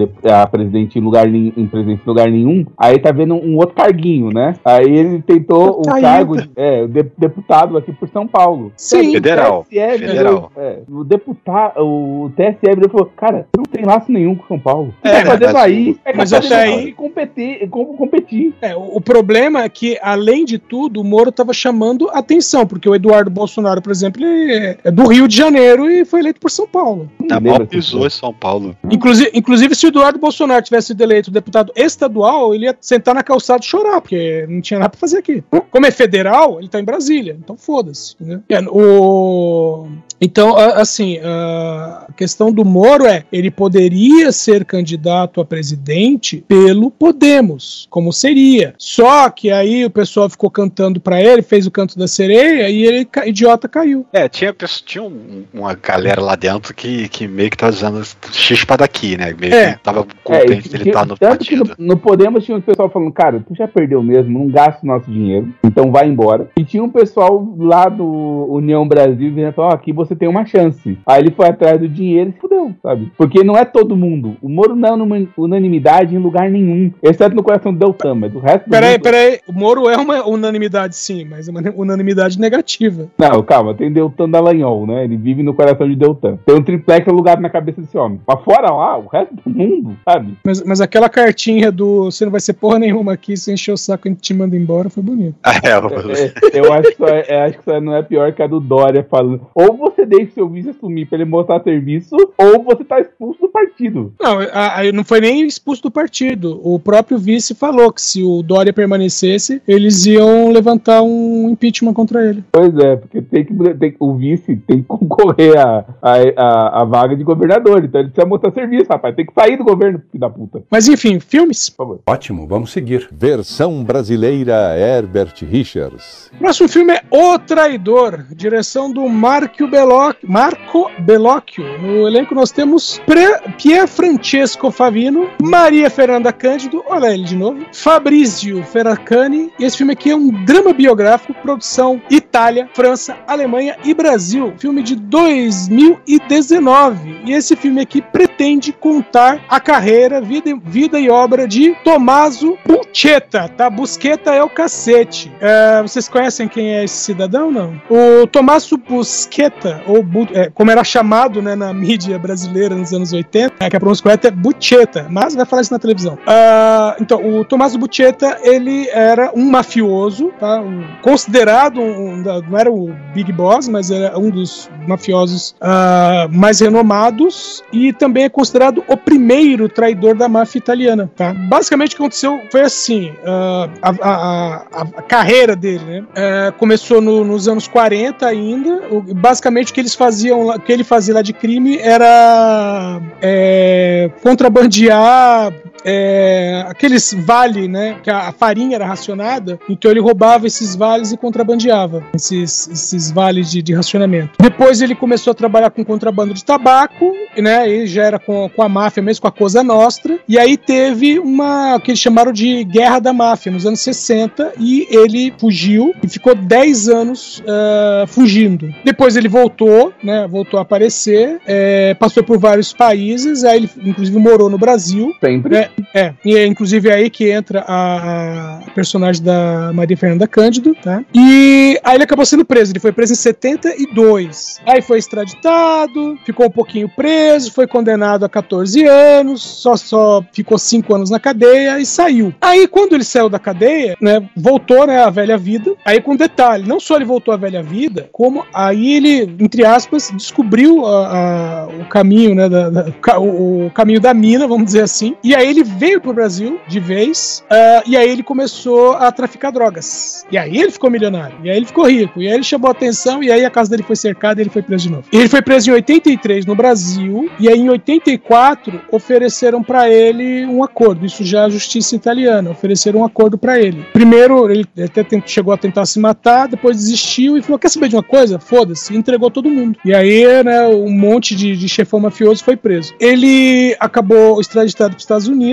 a presidente em lugar nenhum, em presidente em lugar nenhum. Aí tá vendo um outro carguinho, né? Aí ele tentou o Tá cargo, indo. de- é, o de- deputado aqui por São Paulo. Sim. Federal. O TSE Federal. é, o deputado, o TSE virou e falou, cara, não tem laço nenhum com São Paulo. É, tá mas aí o- é mas até aí- competir, como competir. É, o, o problema é que, além de tudo, o Moro tava chamando atenção, porque o Eduardo Bolsonaro, por exemplo, ele é- é do Rio de Janeiro e foi eleito por São Paulo. Maior desse pisou em São Paulo. Inclusive, inclusive, se o Eduardo Bolsonaro tivesse sido eleito deputado estadual, ele ia sentar na calçada e chorar, porque não tinha nada pra fazer aqui. Como é federal, ele tá em Brasília, então foda-se. entendeu? É, o... Então, assim, a questão do Moro é, ele poderia ser candidato a presidente pelo Podemos, como seria. Só que aí o pessoal ficou cantando pra ele, fez o canto da sereia e ele, idiota, caiu. É, tinha, tinha um- uma galera lá dentro que, que meio que tá usando chispa daqui, né? Meio É. que tava É, contente e dele estar no tanto que partido. no, no Podemos tinha um pessoal falando, cara, tu já perdeu mesmo, não gasta o nosso dinheiro, então vai embora. E tinha um pessoal lá do União Brasil dizendo, ó, aqui você tem uma chance. Aí ele foi atrás do dinheiro e fudeu, sabe? Porque não é todo mundo. O Moro não é numa unanimidade em lugar nenhum, exceto no coração do Deltan, mas o resto do Peraí, mundo- peraí, o Moro é uma unanimidade sim, mas é uma unanimidade negativa. Não, calma, tem Deltan Dallagnol, né? Ele vive no coração de Deltan. Tem um triplex alugado na cabeça desse homem. Mas fora lá, o resto do mundo, sabe? Mas, mas aquela cartinha do você não vai ser porra nenhuma aqui, se encher o saco e te manda embora, foi bonito. *laughs* É, o- É, eu acho que, só é- é, acho que só não é pior que a do Dória falando. Ou você deixa seu vice assumir pra ele mostrar serviço, ou você tá expulso do partido. Não, aí não foi nem expulso do partido. O próprio vice falou que se o Dória permanecesse, eles iam levantar um impeachment contra ele. Pois é, porque tem que, tem, o vice tem que concorrer à a, a, a vaga de governador. Então ele precisa mostrar serviço, rapaz. Tem que sair do governo, filho da puta. Mas enfim, filmes. Por favor. Ótimo, vamos seguir. Versão brasileira Herbert Richards. Próximo filme é O Traidor, direção do Marco Bellocchio. Marco Bellocchio. No elenco nós temos Pre- Pier Francesco Favino, Maria Fernanda Cândido, olha ele de novo, Fabrizio Ferracani. E esse filme aqui é um drama biográfico, produção Itália, França, Alemanha e Brasil. Filme de 2019. E esse filme aqui pretende contar a carreira, vida, vida e obra de Tommaso Buscetta, tá? Busqueta é o cacete. É, vocês conhecem quem é esse cidadão, não? O Tommaso Busqueta, ou é, como era chamado né, na mídia brasileira nos anos 80, é, que a pronúncia correta é Buscetta, mas vai falar isso na televisão. Ah, então, o Tommaso Buscetta, ele era um mafioso, tá? Um- considerado, um, não era o Big Boss, mas era um dos mafiosos ah, mais renomados e também é considerado o primeiro traidor da máfia italiana, tá? Basicamente o que aconteceu foi assim, ah, a, a- a- a carreira dele, né? Eh, começou no- nos anos 40 ainda, o- que eles faziam, que ele fazia lá de crime era eh, contrabandear é, aqueles vale, né? Que a, farinha era racionada, então ele roubava esses vales e contrabandeava esses, esses vales de, de racionamento. Depois ele começou a trabalhar com contrabando de tabaco, né? E já era com, com a máfia mesmo, com a Cosa Nostra. E aí teve uma que eles chamaram de Guerra da Máfia nos anos 60 e ele fugiu e ficou 10 anos ah, fugindo. Depois ele voltou, né? Voltou a aparecer, é, passou por vários países, aí ele inclusive morou no Brasil. Sempre. É, é, e é inclusive aí que entra a, personagem da Maria Fernanda Cândido, tá? E aí ele acabou sendo preso, ele foi preso em 72. Aí foi extraditado, ficou um pouquinho preso preso, foi condenado a 14 anos, só, só ficou 5 anos na cadeia e saiu. Aí, quando ele saiu da cadeia, né, voltou né, à velha vida. Aí, com detalhe, não só ele voltou à velha vida, como aí ele, entre aspas, descobriu a, a, o caminho, né, da, da, o, o, caminho da mina, vamos dizer assim. E aí ele veio pro Brasil de vez, uh, e aí ele começou a traficar drogas. E aí ele ficou milionário, e aí ele ficou rico, e aí ele chamou atenção, e aí a casa dele foi cercada e ele foi preso de novo. Ele foi preso em 83 no Brasil, e aí em 84 ofereceram para ele um acordo. Isso já é a justiça italiana, ofereceram um acordo para ele. Primeiro, ele até chegou a tentar se matar, depois desistiu e falou: Quer saber de uma coisa? Foda-se, entregou todo mundo. E aí, né, um monte de, de chefão mafioso foi preso. Ele acabou extraditado para os Estados Unidos,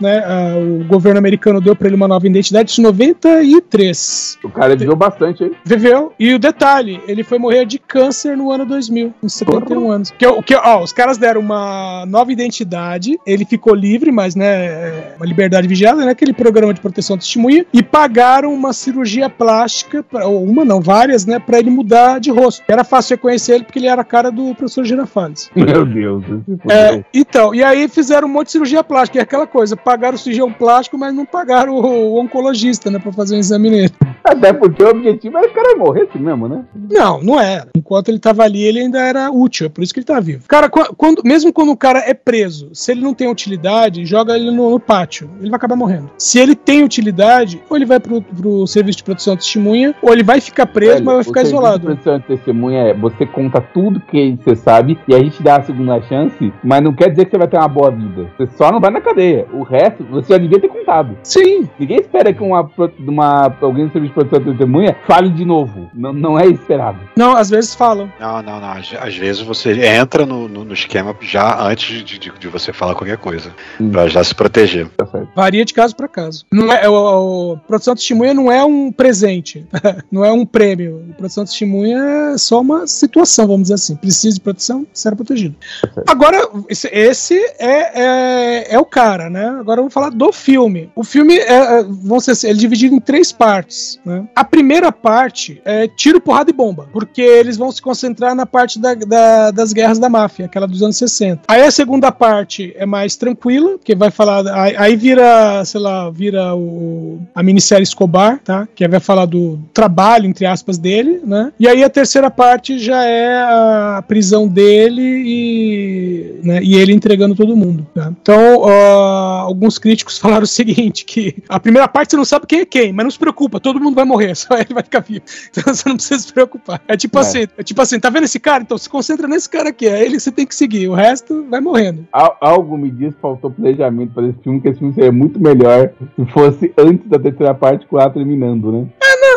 né? o governo americano deu para ele uma nova identidade de 93. O cara viveu bastante, hein? Viveu. E o detalhe, ele foi morrer de câncer no ano 2000, com 71 Porra. anos. Que, que, ó, os caras deram uma nova identidade, ele ficou livre, mas, né, é uma liberdade vigiada, né? Aquele programa de proteção de testemunha, e pagaram uma cirurgia plástica, ou uma não, várias, né, para ele mudar de rosto. Era fácil reconhecer ele porque ele era a cara do professor Girafales. Meu Deus. É, então, e aí fizeram um monte de cirurgia plástica, e é aquela coisa, pagaram o cirurgião plástico, mas não pagaram o, o oncologista, né, pra fazer um exame nele. Até porque o objetivo era o cara morresse mesmo, né? Não, não era. Enquanto ele tava ali, ele ainda era útil, é por isso que ele tá vivo. Cara, quando, mesmo quando o cara é preso, se ele não tem utilidade, joga ele no, no pátio, ele vai acabar morrendo. Se ele tem utilidade, ou ele vai pro, pro serviço de produção de testemunha, ou ele vai ficar preso, Velho, mas vai ficar isolado. O serviço de produção de testemunha é, você conta tudo que você sabe, e a gente dá a segunda chance, mas não quer dizer que você vai ter uma boa vida. Você só não vai na cadeia. O resto, você já devia ter contado. Sim. Ninguém espera que uma, uma, alguém do serviço de produção de testemunha fale de novo. Não, não é esperado. Não, às vezes falam. Não, não, não. Às, às vezes você entra no, no, no, esquema já antes de, de, de você falar qualquer coisa. Hum. Pra já se proteger. Tá Varia de caso para caso. Não é, o, o, produção de testemunha não é um presente. *laughs* não é um prêmio. A produção de testemunha é só uma situação, vamos dizer assim. Precisa de proteção, será protegido. Tá Agora, esse, esse é, é, é, o cara, né? Agora vamos falar do filme. O filme é, é vamos assim, ele é dividido em três partes. Né? A primeira parte é tiro, porrada e bomba, porque eles vão se concentrar na parte da, da, das guerras da máfia, aquela dos anos 60. Aí a segunda parte é mais tranquila, que vai falar. Aí, aí vira, sei lá, vira o, a minissérie Escobar, tá? Que vai falar do trabalho, entre aspas, dele, né? E aí a terceira parte já é a prisão dele e, né, e ele entregando todo mundo. Tá? Então, uh, alguns críticos *laughs* falaram o seguinte: que a primeira parte você não sabe quem é quem, mas não se preocupa, todo mundo vai morrer, *laughs* só ele vai ficar vivo. Então você não precisa se preocupar. É tipo é. assim, é tipo assim, tá vendo esse cara? Então se concentra nesse cara aqui, é ele que você tem que seguir, o resto vai morrendo. Algo me diz que faltou planejamento para esse filme, que esse filme seria muito melhor se fosse antes da terceira parte com ela terminando, né?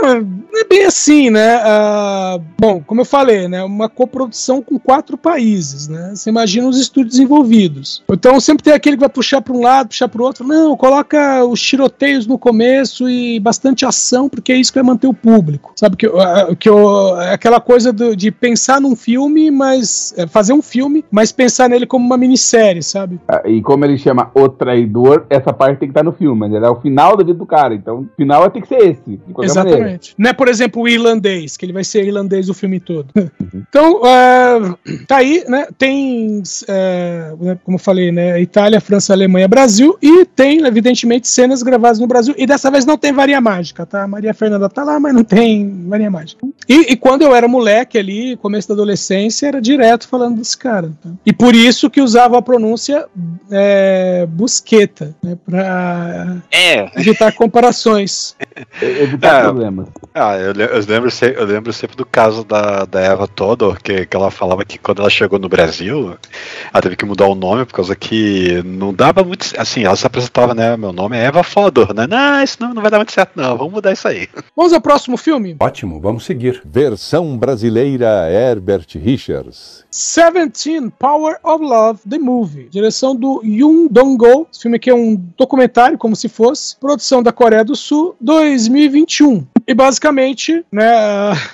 não, não é bem assim, né? Uh, bom, como eu falei, né? Uma coprodução com quatro países, né? Você imagina os estúdios envolvidos. Então sempre tem aquele que vai puxar para um lado, puxar para o outro. Não, coloca os tiroteios no começo e bastante ação, porque é isso que vai manter o público. Sabe que, uh, que eu, aquela coisa do, de pensar num filme, mas é, fazer um filme, mas pensar nele como uma minissérie, sabe? Ah, e como ele chama O Traidor, essa parte tem que estar no filme, né? É o final da vida do cara, então o final vai ter que ser esse. Exatamente. Maneira. Não é, por exemplo, o irlandês, que ele vai ser irlandês o filme todo. Uhum. então, uh, tá aí, né? Tem, uh, como eu falei, né? Itália, França, Alemanha, Brasil, e tem, evidentemente, cenas gravadas no Brasil, e dessa vez não tem varia mágica, tá? A Maria Fernanda tá lá, mas não tem varia mágica. E, e quando eu era moleque ali, começo da adolescência, era direto falando desse cara. Tá? E por isso que usava a pronúncia é, busqueta, né? Pra é. evitar comparações. *laughs* evitar é. problemas. Ah, eu, eu, lembro, eu lembro sempre do caso da, da Eva Todor, que, que ela falava que quando ela chegou no Brasil, ela teve que mudar o nome por causa que não dava muito. Assim, ela se apresentava, né? Meu nome é Eva Fodor, né? Não, isso não, não vai dar muito certo, não. Vamos mudar isso aí. Vamos ao próximo filme? Ótimo, vamos seguir. Versão brasileira Herbert Richards. Seventeen Power of Love, The Movie. Direção do Yoon Dong-go. Esse filme aqui é um documentário, como se fosse. Produção da Coreia do Sul, 2021. E basicamente né,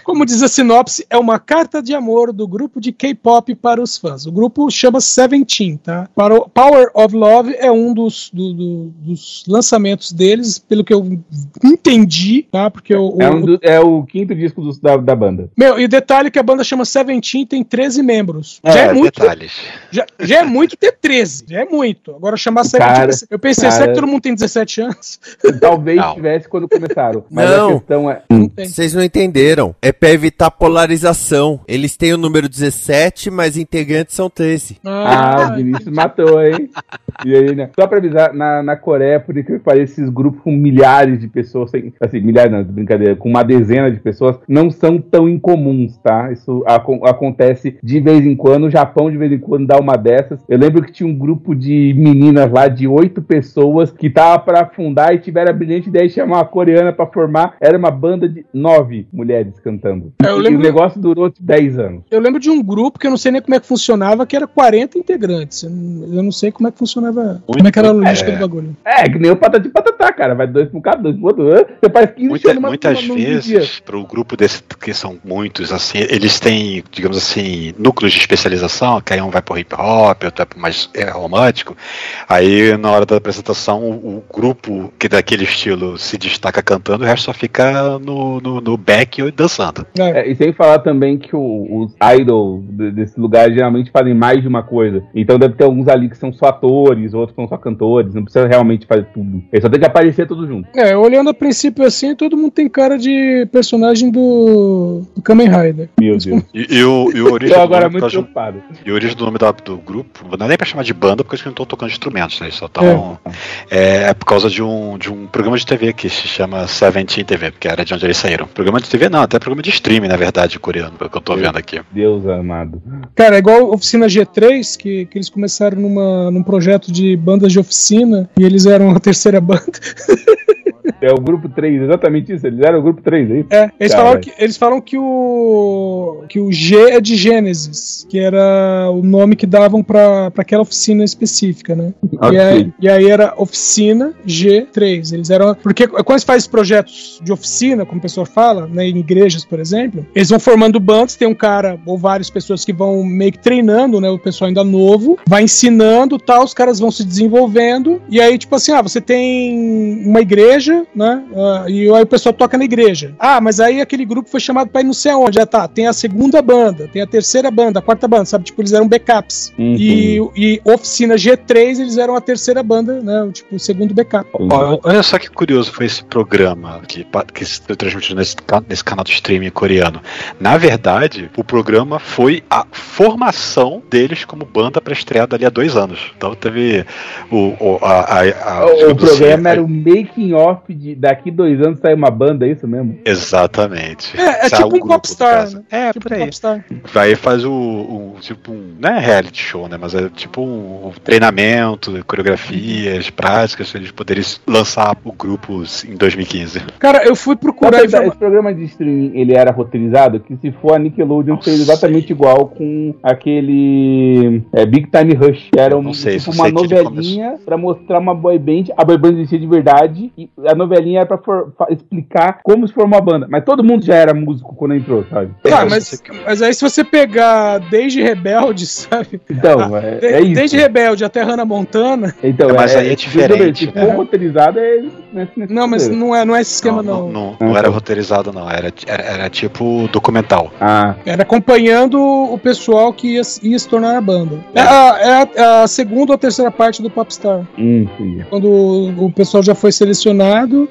como diz a sinopse, é uma carta de amor do grupo de K-pop para os fãs. O grupo chama Seventeen, tá? Para o Power of Love é um dos, do- do- dos lançamentos deles, pelo que eu entendi, tá? Porque o, É, o- um do- é o quinto disco dos- da, da banda. meu, e o detalhe é que a banda chama Seventeen tem 13 membros. É, já é muito, detalhes. já, já é muito ter 13, já é muito. Agora chamar Seventeen, eu pensei, cara- será que todo mundo tem 17 anos? Talvez Não. tivesse quando começaram. Mas Não. a questão é. Não tem. Vocês não entenderam. É pra evitar polarização. Eles têm o número 17, mas integrantes são 13. Ah, o *laughs* Vinícius matou, hein? E aí, né? Só pra avisar, na, na Coreia, por incrível que pareça, esses grupos com milhares de pessoas, sem- assim, milhares não, brincadeira, com uma dezena de pessoas, não são tão incomuns, tá? Isso acon- acontece de vez em quando, o Japão de vez em quando dá uma dessas. Eu lembro que tinha um grupo de meninas lá, de oito pessoas, que tava pra fundar e tiveram a brilhante ideia de chamar uma coreana pra formar, era uma banda de nove mulheres cantando. É, eu E o negócio durou tipo, 10 anos. Eu lembro de um grupo que eu não sei nem como é que funcionava, que era 40 integrantes. Eu não, sei como é que funcionava. como é que era a logística é. do bagulho. É, que nem o patati patatá, cara. Vai dois pra um cara, dois pro outro. hã? Você faz 15 Muita- numa- muitas numa- vezes, para o grupo desse, que são muitos, assim, eles têm, digamos assim, núcleos de especialização, que aí um vai pro hip hop, outro vai pro mais é, romântico. Aí, na hora da apresentação, o, o grupo que daquele estilo se destaca cantando, o resto só fica no, no, no back dançando. É. É, e sem falar também que o- os idols de- desse lugar geralmente fazem mais de uma coisa. Então deve ter alguns ali que são só atores, outros são só cantores. Não precisa realmente fazer tudo. Eles só tem que aparecer tudo junto. É, olhando a princípio assim, todo mundo tem cara de personagem do, do Kamen Rider. Meu Deus. E, e o, e o *laughs* origem Tô do agora nome, muito causa- preocupado. e a origem do nome da- do grupo, não é nem pra chamar de banda, porque eles não estão tocando instrumentos, né? Eles só estão. É. é por causa de um, de um programa de TV que se chama Seventeen TV, que era de onde eles saíram. Programa de TV não, até programa de streaming, na verdade, coreano, que eu tô vendo aqui. Deus amado. Cara, é igual Oficina G3, que, que eles começaram numa, num projeto de bandas de oficina e eles eram a terceira banda. *laughs* É o grupo 3, exatamente isso. Eles eram o grupo 3, é isso? É, eles, Cara. falaram que, eles falam que o, que o G é de Gênesis, que era o nome que davam pra pra aquela oficina específica, né? Ok. E, aí, e aí era Oficina G3. Eles eram. Porque quando você faz projetos de oficina, como o pessoal fala, né, em igrejas, por exemplo, eles vão formando bandas, tem um cara ou várias pessoas que vão meio que treinando, né? O pessoal ainda novo, vai ensinando tal, os caras vão se desenvolvendo, e aí, tipo assim, ah, você tem uma igreja, né? ah, e aí o pessoal toca na igreja. Ah, mas aí aquele grupo foi chamado pra ir não sei aonde. Já tá, tem a segunda banda, tem a terceira banda, a quarta banda, sabe? Tipo, eles eram backups. Uhum. E, e Oficina G3, eles eram a terceira banda, né? o, Tipo, o segundo backup. Ó, olha só que curioso foi esse programa que, que se transmitiu nesse, nesse canal de streaming coreano. Na verdade, o programa foi a formação deles como banda para estrear dali a dois anos. Então teve o, o, a, a- a- O, assim, programa a- era o making off de daqui dois anos sair uma banda, é isso mesmo? Exatamente. É, é tipo um popstar, né? É, Tipo por aí. Popstar. Aí faz o, o- tipo um, não é reality show, né, mas é tipo um treinamento, coreografias, práticas, pra eles poderem lançar o grupo em 2015. Cara, eu fui procurar esse programa de streaming ele era roteirizado que se for a Nickelodeon Não fez sei. exatamente igual com aquele é, Big Time Rush, que era um, não sei, tipo uma novelinha pra mostrar uma boy band, a boy band existia de verdade e a novelinha era pra for- fa- explicar como se formou a banda, mas todo mundo já era músico quando entrou, sabe? Ah, mas, que- mas aí se você pegar desde Rebelde, *laughs* sabe? Então, é, De- é isso. Desde Rebelde até Hannah Montana. Então, É, mas aí é diferente, Se né? for roteirizado, é nesse, nesse Não, mas não é, não é esse esquema, não. Não, não, não era roteirizado, não. Era, era, era tipo documental. Ah, Era acompanhando o pessoal que ia, ia se tornar a banda. É a, é a- a segunda ou terceira parte do Popstar. hum, entendi. Quando o, o pessoal já foi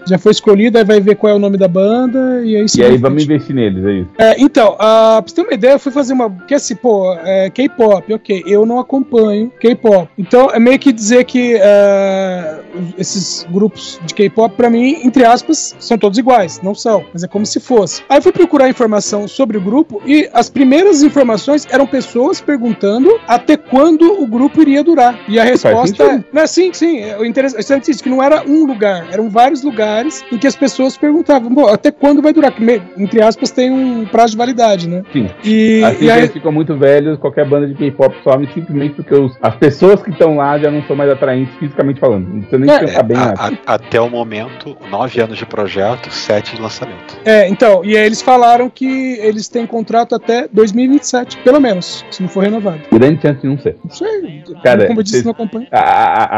já foi escolhido, aí vai ver qual é o nome da banda, e aí E aí vamos investir neles, é isso. É, então, ah, pra você ter uma ideia, eu fui fazer uma. Porque assim, pô, é, K-pop, ok, eu não acompanho K-pop. Então é meio que dizer que é, esses grupos de K-pop, pra mim, entre aspas, são todos iguais. Não são, mas é como se fosse. Aí fui procurar informação sobre o grupo e as primeiras informações eram pessoas perguntando até quando o grupo iria durar. E a resposta é. Não, sim, sim. é, O interessante é isso, que não era um lugar, eram vários vários lugares em que as pessoas perguntavam, "Bom, até quando vai durar? Entre aspas, tem um prazo de validade, né? Sim. E, Assim e aí, ficam muito velhos, qualquer banda de K-pop some simplesmente porque os- as pessoas que estão lá já não são mais atraentes fisicamente falando. Não precisa nem É, pensar bem A- nada. a- até o momento, nove anos de projeto, sete de lançamento. é, então, e aí eles falaram que eles têm contrato até 2027, pelo menos, se não for renovado. Grande chance de não ser. Não sei, Cara, como eu disse, não acompanho. A-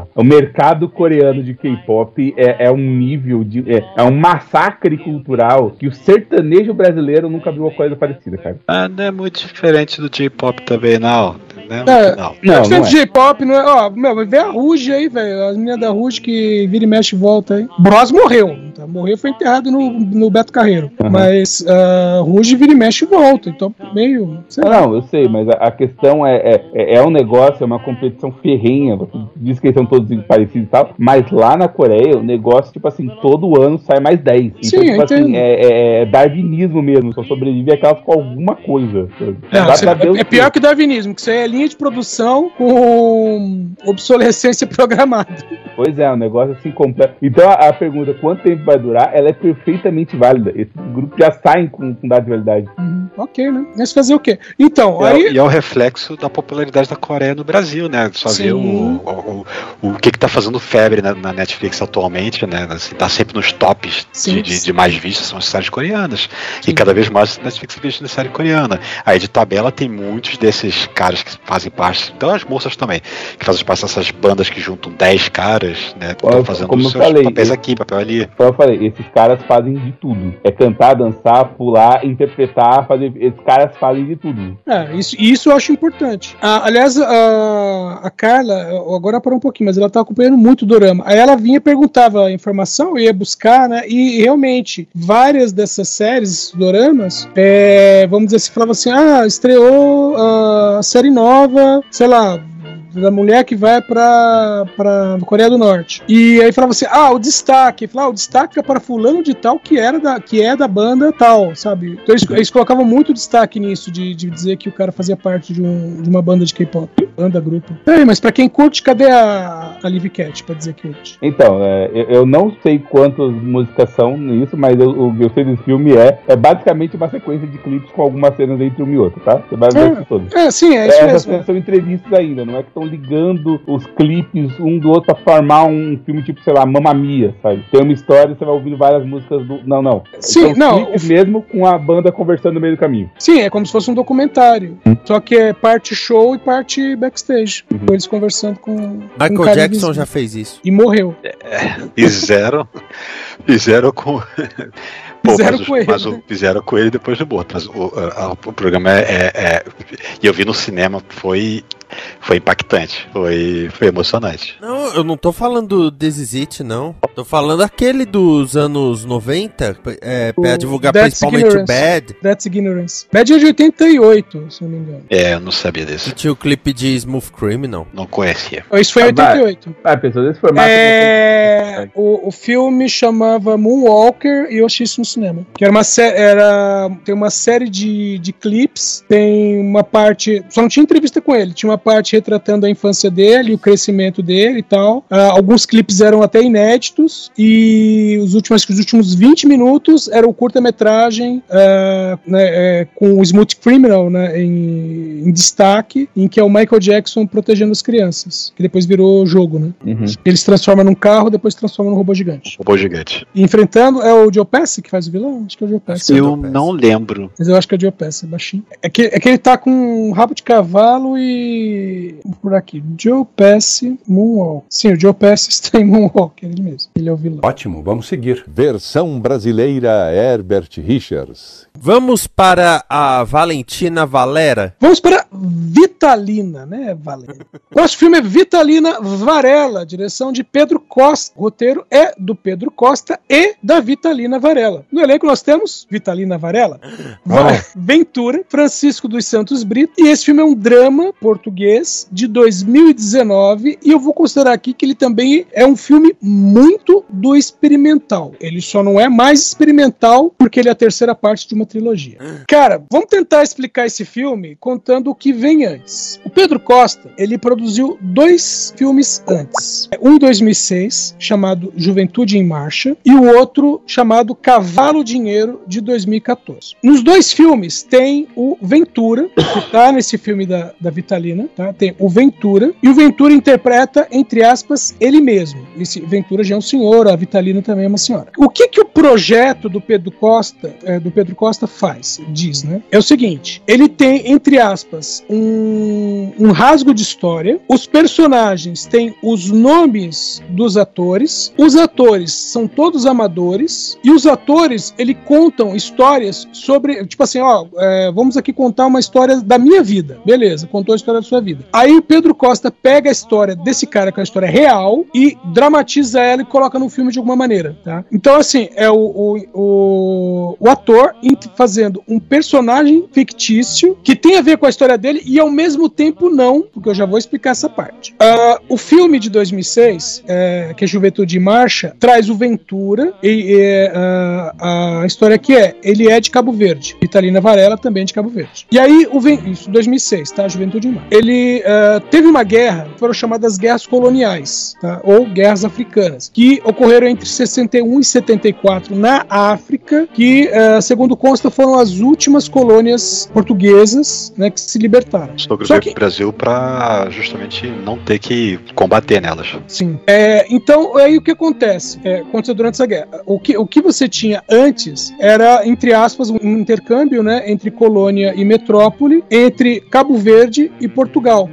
a- o mercado coreano de K-pop é, é um nível de. É, é um massacre cultural que o sertanejo brasileiro nunca viu uma coisa parecida, cara. Ah, não é muito diferente do J-pop também, não. Né? É. Não. Não, não Diferente é. J-pop, não é? Ó, meu, vê a Ruge aí, velho. As meninas da Ruge que vira e mexe e volta aí. Bros morreu. Tá? Morreu foi enterrado no, no Beto Carreiro. Uhum. Mas a Ruge vira e mexe e volta. Então, meio. sei Não, lá. não, eu sei, mas a, a questão é, é, é- é um negócio, é uma competição ferrenha. Você diz que eles são todos parecidos e tal, mas lá na Coreia o negócio, tipo assim, todo ano sai mais 10. Então, Sim, tipo assim, é, é- é darwinismo mesmo, só sobrevive aquelas com alguma coisa. Não, você- é, é que- pior que darwinismo, que aí é linha de produção com obsolescência *laughs* programada. Pois é, um negócio assim completo. Então a, a pergunta, quanto tempo vai durar, ela é perfeitamente válida. Esses grupos já saem com, com data de validade. Uhum, ok, né? Mas fazer o quê? Então, E é, aí. e é o reflexo da popularidade da Coreia no Brasil, né? Só Sim. ver o, o, o, o que, que tá fazendo febre na, na Netflix atualmente, né? Assim, tá sempre nos tops Sim, de, de, de mais vistas, são as séries coreanas. Sim. E cada vez mais a Netflix investe na série coreana. Aí de tabela tem muitos desses caras que fazem parte, então as moças também, que fazem parte dessas bandas que juntam 10 caras, né? que Olha, Estão fazendo como seus falei, papéis aqui, papel ali. Como eu falei, esses caras fazem de tudo. É cantar, dançar, pular, interpretar, fazer. Esses caras fazem de tudo. É, isso, isso eu acho importante. Ah, aliás, a, a Carla, agora parou um pouquinho, mas ela tá acompanhando muito o Dorama. Aí ela vinha, perguntava a informação, eu ia buscar, né? E realmente, várias dessas séries, esses Doramas, é, vamos dizer assim, falava assim: ah, estreou ah, a série nova, sei lá. Da mulher que vai pra, pra Coreia do Norte. E aí falava assim: ah, o destaque. Falava, ah, o destaque é para fulano de tal que, era da, que é da banda tal, sabe? Então eles, eles colocavam muito destaque nisso, de, de dizer que o cara fazia parte de, um- de uma banda de K-pop. Banda, grupo. É, mas pra quem curte, cadê a, a Liv Cat pra dizer que curte? Então, é, eu, não sei quantas músicas são nisso, mas eu, o que eu sei desse filme é, é basicamente uma sequência de clipes com algumas cenas entre uma e outra, tá? Você vai ver É. isso todo. É, sim, é isso Essas mesmo. são entrevistas ainda, não é que estão ligando os clipes um do outro pra formar um filme tipo, sei lá, Mamma Mia, sabe? Tem uma história, você vai ouvindo várias músicas do. Não, não. Sim, São não, clipes mesmo com a banda conversando no meio do caminho. Sim, é como se fosse um documentário. Só que é parte show e parte backstage. Com eles conversando com. um Michael Jackson já fez isso. E morreu. Fizeram, fizeram com. *laughs* Pô, Fizeram mas, ele, mas né? o, fizeram com ele depois de morto. Mas o, a- a- o programa é, é- é- E eu vi no cinema, foi. Foi impactante. Foi, foi emocionante. Não, eu não tô falando This Is It, não. Tô falando aquele dos anos 90, é, pra O divulgar That's principalmente o. Bad. That's Ignorance. Bad é de 88, se não me engano. É, eu não sabia desse. tinha o clipe de Smooth Criminal. Não conhecia. Isso foi em Ah, vai. 88. Ah, pessoas desse formato. É, o, o filme chamava Moonwalker e eu assisti isso no cinema. Que era uma sé- era tem uma série de, de clipes, tem uma parte, só não tinha entrevista com ele, tinha uma parte retratando a infância dele, o crescimento dele e tal. Ah, alguns clipes eram até inéditos e os últimos, os últimos 20 minutos era o curta-metragem ah, né, é, com o Smooth Criminal né, em, em destaque, em que é o Michael Jackson protegendo as crianças, que depois virou jogo, né? Uhum. Ele se transforma num carro, depois se transforma num robô gigante. Robô gigante. E enfrentando, é o Joe Pesci que faz o vilão? Acho que é o Joe Pesci. Eu não lembro. Mas eu acho que é o Joe Pesci, é baixinho. É que, é que ele tá com um rabo de cavalo e. Por aqui. Joe Pesci Moonwalk. Sim, o Joe Pesci *laughs* está em Moonwalk, é ele mesmo. Ele é o vilão. Ótimo, vamos seguir. Versão brasileira Herbert Richards. Vamos para a Valentina Valera. Vamos para Vitalina, né, Valera? O *laughs* nosso filme é Vitalina Varela, direção de Pedro Costa. O roteiro é do Pedro Costa e da Vitalina Varela. No elenco nós temos Vitalina Varela, Va- Ventura, Francisco dos Santos Brito. E esse filme é um drama português 2 de 2019 e eu vou considerar aqui que ele também é um filme muito do experimental. Ele só não é mais experimental porque ele é a terceira parte de uma trilogia. Cara, vamos tentar explicar esse filme contando o que vem antes. O Pedro Costa, ele produziu dois filmes antes. Um em 2006, chamado Juventude em Marcha, e o outro chamado Cavalo Dinheiro, de 2014. Nos dois filmes tem o Ventura, que tá nesse filme da, da Vitalina, tá? Tem o Ventura, e o Ventura interpreta, entre aspas, ele mesmo. Esse Ventura já é um senhor, a Vitalina também é uma senhora. O que que o projeto do Pedro Costa, é, do Pedro Costa faz? Diz, né? É o seguinte, ele tem, entre aspas, um, um rasgo de história, os personagens têm os nomes dos atores, os atores são todos amadores, e os atores, ele contam histórias sobre, tipo assim, ó, é, vamos aqui contar uma história da minha vida. Beleza, contou a história da sua vida. Aí o Pedro Costa pega a história desse cara, que é a história real, e dramatiza ela e coloca no filme de alguma maneira, tá? Então, assim, é o, o, o, o ator fazendo um personagem fictício que tem a ver com a história dele e ao mesmo tempo não, porque eu já vou explicar essa parte. Uh, o filme de 2006, é, que é Juventude em Marcha, traz o Ventura e, e uh, a história aqui é, ele é de Cabo Verde, Italina Varela também é de Cabo Verde. E aí, o Ven isso 2006, tá? Juventude em Marcha. Ele uh, teve uma guerra, foram chamadas guerras coloniais, tá? Ou guerras africanas, que ocorreram entre 61 e 74 na África, que, segundo consta, foram as últimas colônias portuguesas, né, que se libertaram. Sobre Só que... o Brasil para justamente não ter que combater nelas. Sim. É, então, aí o que acontece? É, aconteceu durante essa guerra. O que, o que você tinha antes era, entre aspas, um intercâmbio né, entre colônia e metrópole, entre Cabo Verde e Portugal.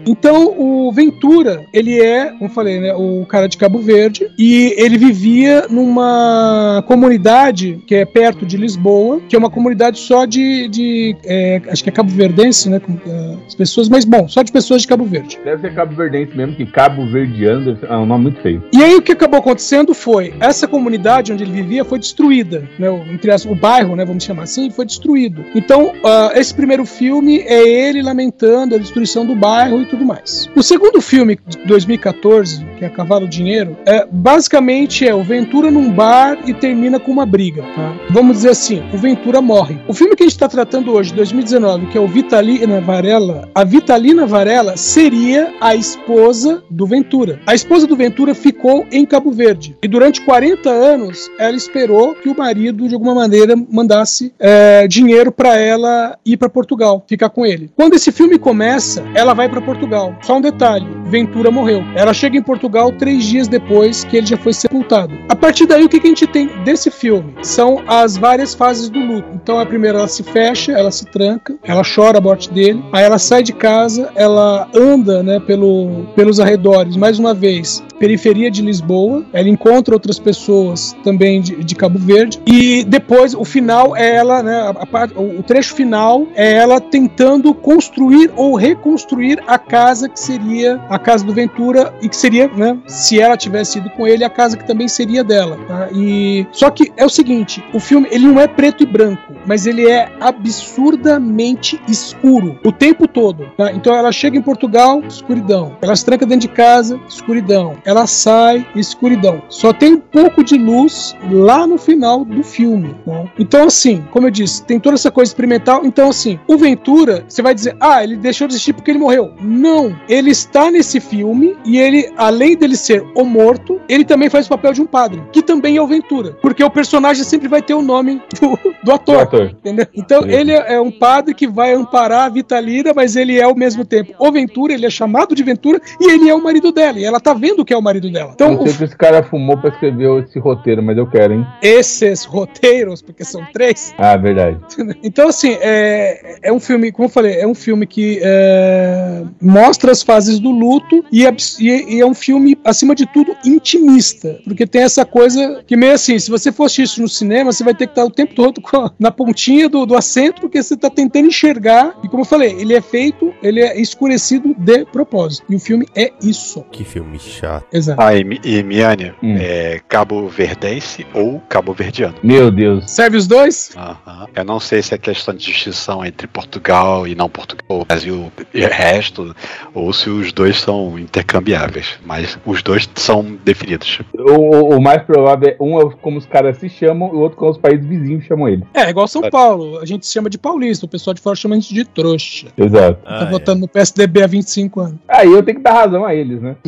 Então, o Ventura, ele é, como falei, né, o cara de Cabo Verde, e ele vivia numa comunidade que é perto de Lisboa, que é uma comunidade só de, de é, acho que é Cabo Verdense, né, com, uh, as pessoas, mas bom, só de pessoas de Cabo Verde. Deve ser Cabo Verdense mesmo, que Cabo Verdeano é um nome muito feio. E aí o que acabou acontecendo foi, essa comunidade onde ele vivia foi destruída, né, entre as, o bairro, né, vamos chamar assim, foi destruído. Então, uh, esse primeiro filme é ele lamentando a destruição do bairro e tudo mais. O segundo filme, de 2014, que é Cavalo Dinheiro, é, basicamente é o Ventura num bar e termina com uma briga, tá? Vamos dizer assim, o Ventura morre. O filme que a gente está tratando hoje, 2019, que é o Vitalina Varela, a Vitalina Varela seria a esposa do Ventura. A esposa do Ventura ficou em Cabo Verde e durante 40 anos ela esperou que o marido de alguma maneira mandasse é, dinheiro para ela ir para Portugal, ficar com ele. Quando esse filme começa, ela vai para Portugal. Só um detalhe: Ventura morreu. Ela chega em Portugal três dias depois que ele já foi sepultado. A partir daí, o que, a gente tem desse filme? São as várias fases do luto. Então, a primeira ela se fecha, ela se tranca, ela chora a morte dele, aí ela sai de casa, ela anda né, pelo, pelos arredores, mais uma vez, periferia de Lisboa, ela encontra outras pessoas também de, de Cabo Verde, e depois o final é ela, né, a, a, o trecho final é ela tentando construir ou reconstruir a casa que seria a casa do Ventura e que seria, né, se ela tivesse ido com ele, a casa que também seria dela. Tá? E só que é o seguinte, o filme ele não é preto e branco, mas ele é absurdamente escuro o tempo todo. Tá? Então ela chega em Portugal, escuridão. Ela se tranca dentro de casa, escuridão. Ela sai, escuridão. Só tem um pouco de luz lá no final do filme. Tá? Então assim, como eu disse, tem toda essa coisa experimental. Então assim, o Ventura, você vai dizer, ah, ele deixou de existir porque ele morreu. Não, ele está nesse filme e ele, além dele ser o morto, ele também faz o papel de um padre, que também é o Ventura, porque o personagem sempre vai ter o nome do, do ator, ator. Entendeu? Então Sim. ele é um padre que vai amparar a Vitalina, mas ele é ao mesmo tempo o Ventura, ele é chamado de Ventura e ele é o marido dela, e ela tá vendo que é o marido dela. Então, não sei o... se esse cara fumou pra escrever esse roteiro, mas eu quero, hein? Esses roteiros, porque são três. Ah, verdade. Então, assim, é, é um filme, como eu falei, é um filme que é, mostra as fases do luto e é, e é um filme, acima de tudo, intimista, porque tem essa coisa que meio assim, se você fosse isso no cinema, você vai ter que estar o tempo todo a, na pontinha do, do assento, porque você está tentando enxergar, e como eu falei, ele é feito, ele é escurecido de propósito. E o filme é isso. Que filme chato. Exato. Ah, e, e Miane, Hum. é Cabo Verdense ou Cabo Verdiano. Meu Deus. Serve os dois? Aham. Eu não sei se é questão de distinção entre Portugal e não Portugal, ou Brasil e resto, ou se os dois são intercambiáveis, mas os dois são definidos. O, o- mais provável é um é como os caras se chamam e o outro como os países vizinhos chamam ele. É, igual São Paulo. A gente se chama de paulista, o pessoal de fora chama a gente de trouxa. Exato. Ah, tá votando no PSDB há 25 anos. Aí eu tenho que dar razão a eles, né? *laughs*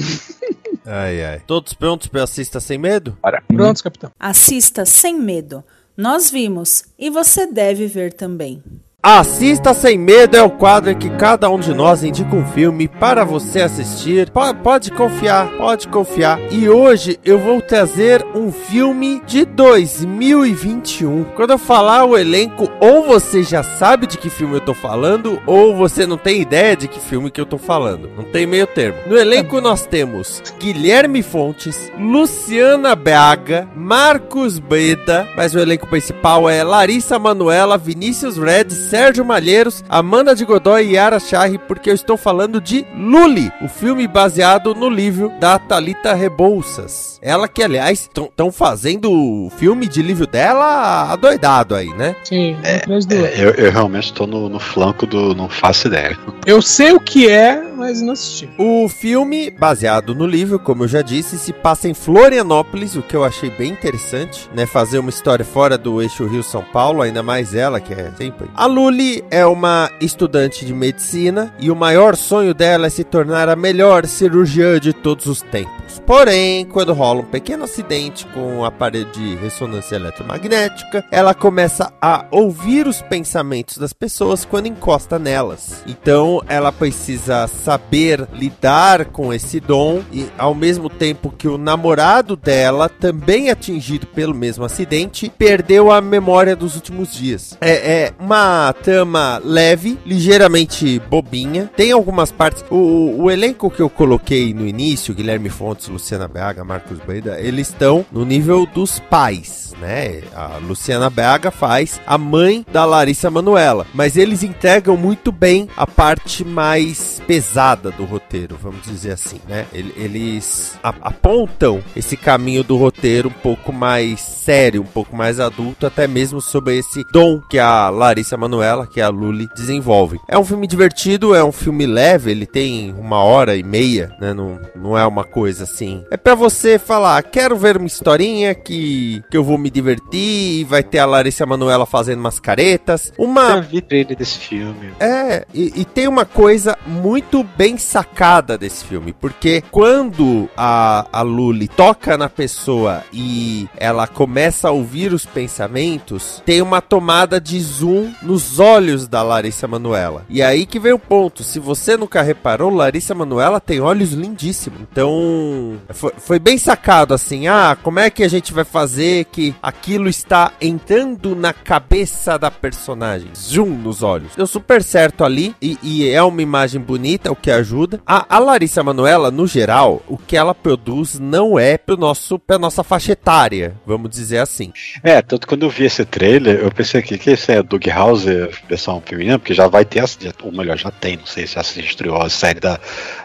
Ai, ai. Todos prontos pra assista sem medo? Prontos, capitão. Assista sem medo. Nós vimos e você deve ver também. Assista Sem Medo é o quadro em que cada um de nós indica um filme para você assistir. Po- pode confiar, pode confiar. E hoje eu vou trazer um filme de 2021. Quando eu falar o elenco, ou você já sabe de que filme eu tô falando, ou você não tem ideia de que filme que eu tô falando. Não tem meio termo. No elenco nós temos Guilherme Fontes, Luciana Braga, Marcos Breda, mas o elenco principal é Larissa Manuela, Vinícius Red, Sérgio Malheiros, Amanda de Godoy e Yara Charri, porque eu estou falando de Luli, o filme baseado no livro da Talita Rebouças. Ela que, aliás, estão fazendo o filme de livro dela adoidado aí, né? Sim, outro. É, eu, eu realmente tô no, no flanco do. não faço ideia. Eu sei o que é, mas não assisti. O filme, baseado no livro, como eu já disse, se passa em Florianópolis, o que eu achei bem interessante, né? Fazer uma história fora do eixo Rio-São Paulo, ainda mais ela, que é sempre. A Luli é uma estudante de medicina e o maior sonho dela é se tornar a melhor cirurgiã de todos os tempos. Porém, quando rola um pequeno acidente com o aparelho de ressonância eletromagnética, ela começa a ouvir os pensamentos das pessoas quando encosta nelas. Então, ela precisa saber lidar com esse dom e, ao mesmo tempo que o namorado dela, também atingido pelo mesmo acidente, perdeu a memória dos últimos dias. É, é uma trama leve, ligeiramente bobinha. Tem algumas partes. O, o elenco que eu coloquei no início, Guilherme Fontes, Luciana Braga, Marcos Breda, eles estão no nível dos pais, né? A Luciana Braga faz a mãe da Larissa Manuela, mas eles entregam muito bem a parte mais pesada do roteiro, vamos dizer assim, né? Ele- Eles apontam esse caminho do roteiro um pouco mais sério, um pouco mais adulto, até mesmo sobre esse dom que a Larissa Manuela, que é a Luli, desenvolve. É um filme divertido, é um filme leve, ele tem uma hora e meia, né? Não, não é uma coisa assim. É pra você falar, quero ver uma historinha que, que eu vou me divertir, e vai ter a Larissa Manuela fazendo umas caretas. Uma Eu vi trailer desse filme. é, e, e tem uma coisa muito bem sacada desse filme, porque quando a, a Luli toca na pessoa e ela começa a ouvir os pensamentos, tem uma tomada de zoom nos olhos da Larissa Manuela. E aí que vem o ponto, se você nunca reparou, Larissa Manuela tem olhos lindíssimos. Então, foi, foi bem sacado assim, ah, como é que a gente vai fazer que aquilo está entrando na cabeça da personagem? Zoom nos olhos. Deu super certo ali e, e é uma imagem bonita, o que ajuda. A, a Larissa Manoela, no geral, o que ela produz não é pro nosso, pra nossa faixa etária, vamos dizer assim. É, tanto quando eu vi esse trailer, eu pensei que, que esse é Doug House versão feminina, porque já vai ter, ou melhor, já tem, não sei se já se estreou a série da,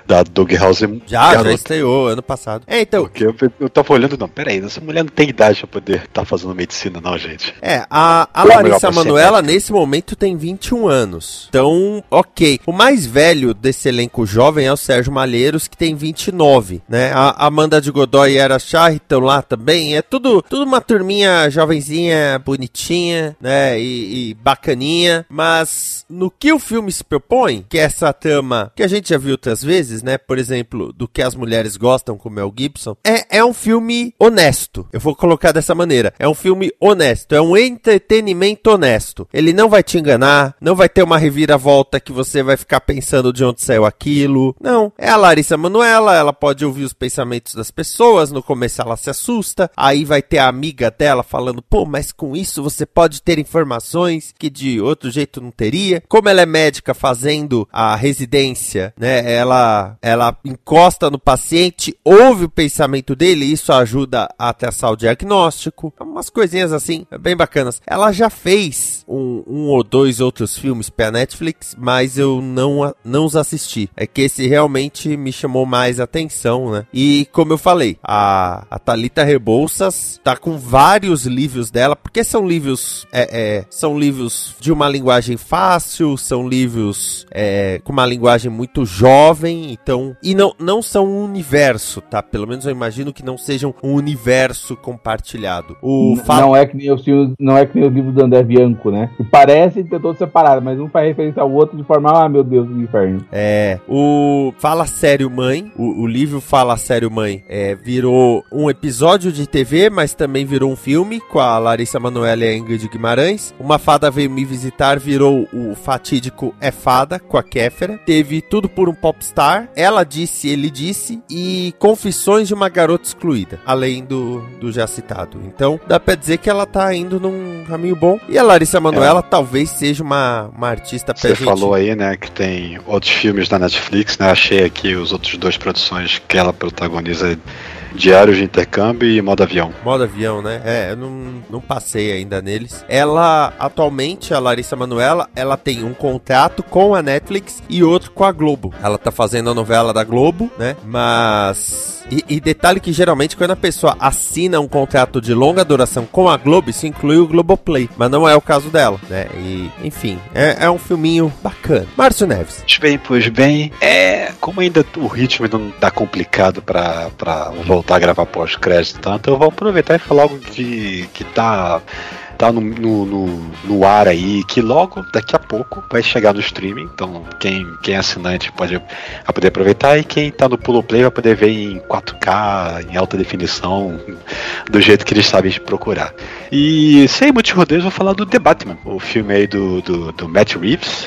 da Doug House Já, já garota. estreou ano passado. É, então, Porque eu, eu tava olhando, não, peraí, essa mulher não tem idade pra poder estar fazendo medicina, não, gente. É, a, a melhor, Larissa Manoela nesse momento tem 21 anos. Então, ok. O mais velho desse elenco jovem é o Sérgio Malheiros, que tem 29, né? A Amanda de Godoy e Era Charri estão lá também. É tudo, tudo uma turminha jovenzinha, bonitinha, né? E, e bacaninha. Mas no que o filme se propõe, que é essa trama que a gente já viu outras vezes, né? Por exemplo, do que as mulheres gostam com Mel Gibson, é, é um filme honesto. Eu vou colocar dessa maneira. É um filme honesto, é um entretenimento honesto. Ele não vai te enganar, não vai ter uma reviravolta que você vai ficar pensando de onde saiu aquilo. Não, é a Larissa Manoela, ela pode ouvir os pensamentos das pessoas, no começo ela se assusta, aí vai ter a amiga dela falando, pô, mas com isso você pode ter informações que de outro jeito não teria. Como ela é médica fazendo a residência, né, ela, ela encosta no paciente, ouve o pensamento dele, isso ajuda a traçar o diagnóstico. Umas coisinhas assim, bem bacanas. Ela já fez um, um ou dois outros filmes pra Netflix, mas eu não, não os assisti. É que esse realmente me chamou mais atenção, né? E como eu falei, a, a Thalita Rebouças tá com vários livros dela, porque são livros, é, é, são livros de uma linguagem fácil, são livros é, com uma linguagem muito jovem, então, e não, não são um universo, tá? Pelo menos eu imagino que não sejam um universo compartilhado. O Não é que nem os filmes, não é que nem os livros do André Bianco, né? Que parecem ter todos separados, mas um faz referência ao outro de forma, ah, meu Deus, do inferno. É, o Fala Sério Mãe, o, o livro Fala Sério Mãe, é, virou um episódio de TV, mas também virou um filme com a Larissa Manoela e a Ingrid Guimarães. Uma Fada Veio Me Visitar virou o fatídico É Fada, com a Kéfera. Teve Tudo por um Popstar, Ela Disse, Ele Disse e Confissões de uma Garota Excluída, além do, do já citado. Então, dá pra dizer que ela tá indo num caminho bom. E a Larissa Manoela talvez seja uma, uma artista pra Você gente... falou aí, né, que tem outros filmes da Netflix, né? Achei aqui os outros dois produções que ela protagoniza, Diários de Intercâmbio e Modo Avião. Modo avião, né? É, eu não, não passei ainda neles. Ela, atualmente, a Larissa Manoela, ela tem um contrato com a Netflix e outro com a Globo. Ela tá fazendo a novela da Globo, né? Mas. E, e detalhe que geralmente quando a pessoa assina um contrato de longa duração com a Globo, isso inclui o Globoplay. Mas não é o caso dela, né? E, enfim, é, é um filminho bacana. Márcio Neves. Pois bem, pois bem. É, como ainda o ritmo não tá complicado pra, pra voltar a gravar pós-crédito tanto, eu vou aproveitar e falar algo que, que tá, tá no, no, no, no ar aí, que logo, daqui a pouco, vai chegar no streaming. Então, quem, quem é assinante pode vai poder aproveitar e quem tá no Pulo Play vai poder ver em 4K, em alta definição, do jeito que eles sabem procurar. E sem muitos rodeios, vou falar do The Batman, o filme aí do, do, do Matt Reeves,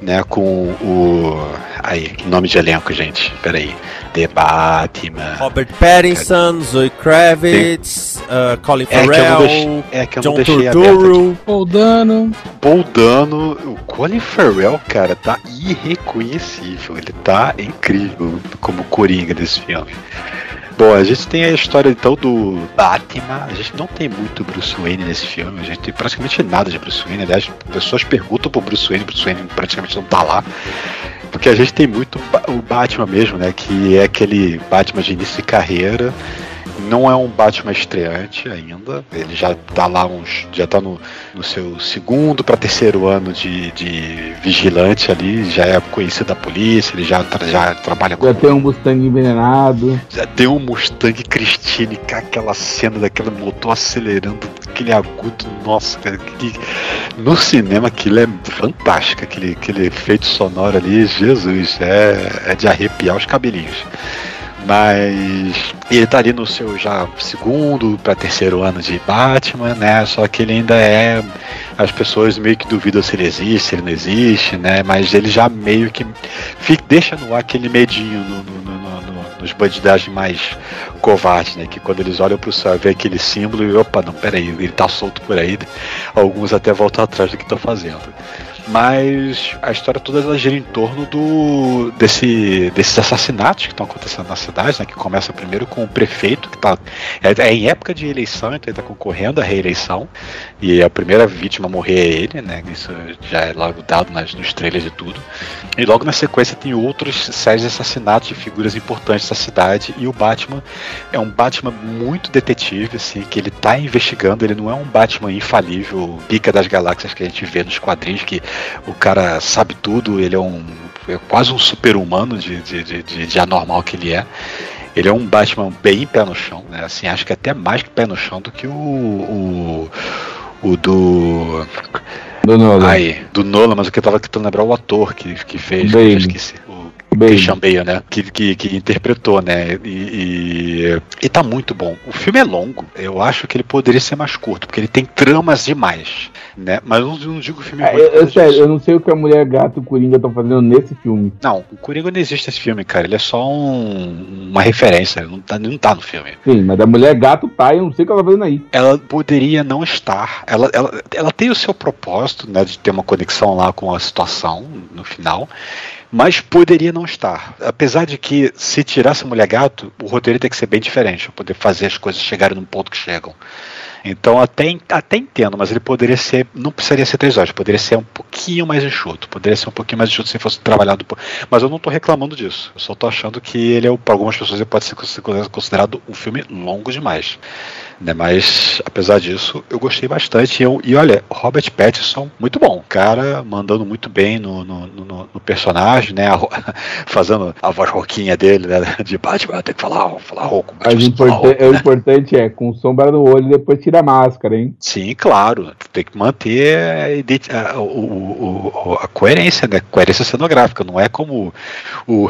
né, com o... Aí, nome de elenco, gente, peraí. The Batman... Robert Pattinson, Zoe Kravitz, uh, Colin É que eu não Farrell, deixei- é que eu não John deixei aberto Turturro. Paul Dano. Paul Dano, o Colin Farrell, cara, tá irreconhecível. Ele tá incrível como Coringa desse filme. Bom, a gente tem a história então do Batman. A gente não tem muito Bruce Wayne nesse filme. A gente tem praticamente nada de Bruce Wayne. Aliás, pessoas perguntam pro Bruce Wayne. Bruce Wayne praticamente não tá lá. Porque a gente tem muito o Batman mesmo, né? Que é aquele Batman de início de carreira. Não é um Batman estreante ainda. Ele já tá lá uns. Já tá no, no seu segundo para terceiro ano de, de vigilante ali. Já é conhecido da polícia, ele já, tra- já trabalha com Já tem um Mustang envenenado. já tem um Mustang Christine com aquela cena daquele motor acelerando, aquele agudo, nossa, cara, que, no cinema aquilo é fantástico, aquele, aquele efeito sonoro ali, Jesus, é, é de arrepiar os cabelinhos. Mas ele tá ali no seu já segundo para terceiro ano de Batman, né? Só que ele ainda é. As pessoas meio que duvidam se ele existe, se ele não existe, né? Mas ele já meio que fica, deixa no ar aquele medinho no, no- no- no- no- nos bandidagem mais covardes, né? Que quando eles olham pro céu vê aquele símbolo e opa, não, peraí, ele tá solto por aí. Alguns até voltam atrás do que estão fazendo. Mas a história toda ela gira em torno do desse, desses assassinatos que estão acontecendo na cidade, né? Que começa primeiro com o prefeito, que tá. É, é em época de eleição, então ele está concorrendo à reeleição. E a primeira vítima a morrer é ele, né? Isso já é logo dado nas, nos trailers e tudo. E logo na sequência tem outros sérios assassinatos de figuras importantes da cidade. E o Batman é um Batman muito detetive, assim, que ele tá investigando. Ele não é um Batman infalível, pica das galáxias que a gente vê nos quadrinhos, que o cara sabe tudo, ele é um. É quase um super-humano de, de, de, de- anormal que ele é. Ele é um Batman bem pé no chão, né? Assim, acho que até mais pé no chão do que o. o, o do. Do Nolan. Aí, do Nolan, mas o que eu tava tentando lembrar é o ator que, que fez, que eu esqueci. Bale. Christian Bale, né? Que, que, que interpretou, né? E, e, e tá muito bom. O filme é longo. Eu acho que ele poderia ser mais curto, porque ele tem tramas demais, né? Mas eu não, não digo filme É, ruim eu, sério, eu não sei o que a mulher gato e o Coringa estão fazendo nesse filme. Não, o Coringa não existe nesse filme, cara. Ele é só um- uma referência. Ele não tá, não tá no filme. Sim, mas a mulher gato tá, eu não sei o que ela tá fazendo aí. ela poderia não estar. Ela, ela, ela tem o seu propósito, né, de ter uma conexão lá com a situação no final. Mas poderia não estar. Apesar de que, se tirasse a mulher gato, o roteiro tem que ser bem diferente, para poder fazer as coisas chegarem num ponto que chegam. Então até, até entendo, mas ele poderia ser, não precisaria ser três horas, poderia ser um pouquinho mais enxuto, poderia ser um pouquinho mais enxuto se fosse trabalhado. Mas eu não estou reclamando disso. Eu só estou achando que ele é, para algumas pessoas, ele pode ser considerado um filme longo demais. Né? Mas, apesar disso, eu gostei bastante. E, eu, e olha, Robert Pattinson, muito bom. Cara mandando muito bem no, no, no, no personagem, né? A, *laughs* fazendo a voz roquinha dele, né? De Batman, tem que falar, falar rouco. Mas o, importan o importante é, com sombra no olho, depois tira a máscara, hein? Sim, claro. Tem que manter a, a, o, a coerência, né? Coerência cenográfica. Não é como *laughs* o,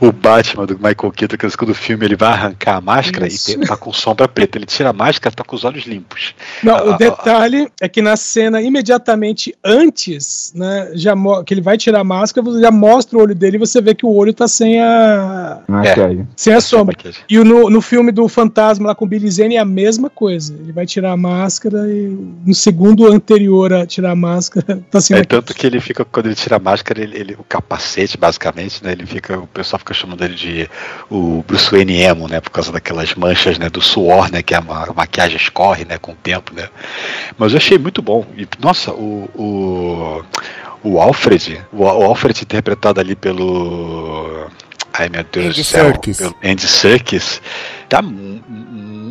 o, Batman do Michael Keaton, que quando o filme ele vai arrancar a máscara Isso. e tem, tá com sombra preta. Ele tira a máscara, tá com os olhos limpos. Não, ah, o detalhe é que na cena imediatamente antes, né, já que ele vai tirar a máscara, você já mostra o olho dele e você vê que o olho tá sem a é. sem a sombra. E no, no filme do Fantasma lá com o Billy Zane é a mesma coisa. Ele vai tirar a máscara e no segundo anterior a tirar a máscara *laughs* tá sem É tanto que ele fica quando ele tira a máscara, ele, ele, o capacete basicamente, né, ele fica, o pessoal fica chamando ele de o Bruce Wayne emo, né, por causa daquelas manchas, né, do suor né? Que a, a maquiagem escorre, né? Com o tempo, né? Mas eu achei muito bom. E, nossa, o, o, o Alfred, o Alfred interpretado ali pelo Ai meu Deus Andy do céu. Serkis. Andy Serkis. Tá.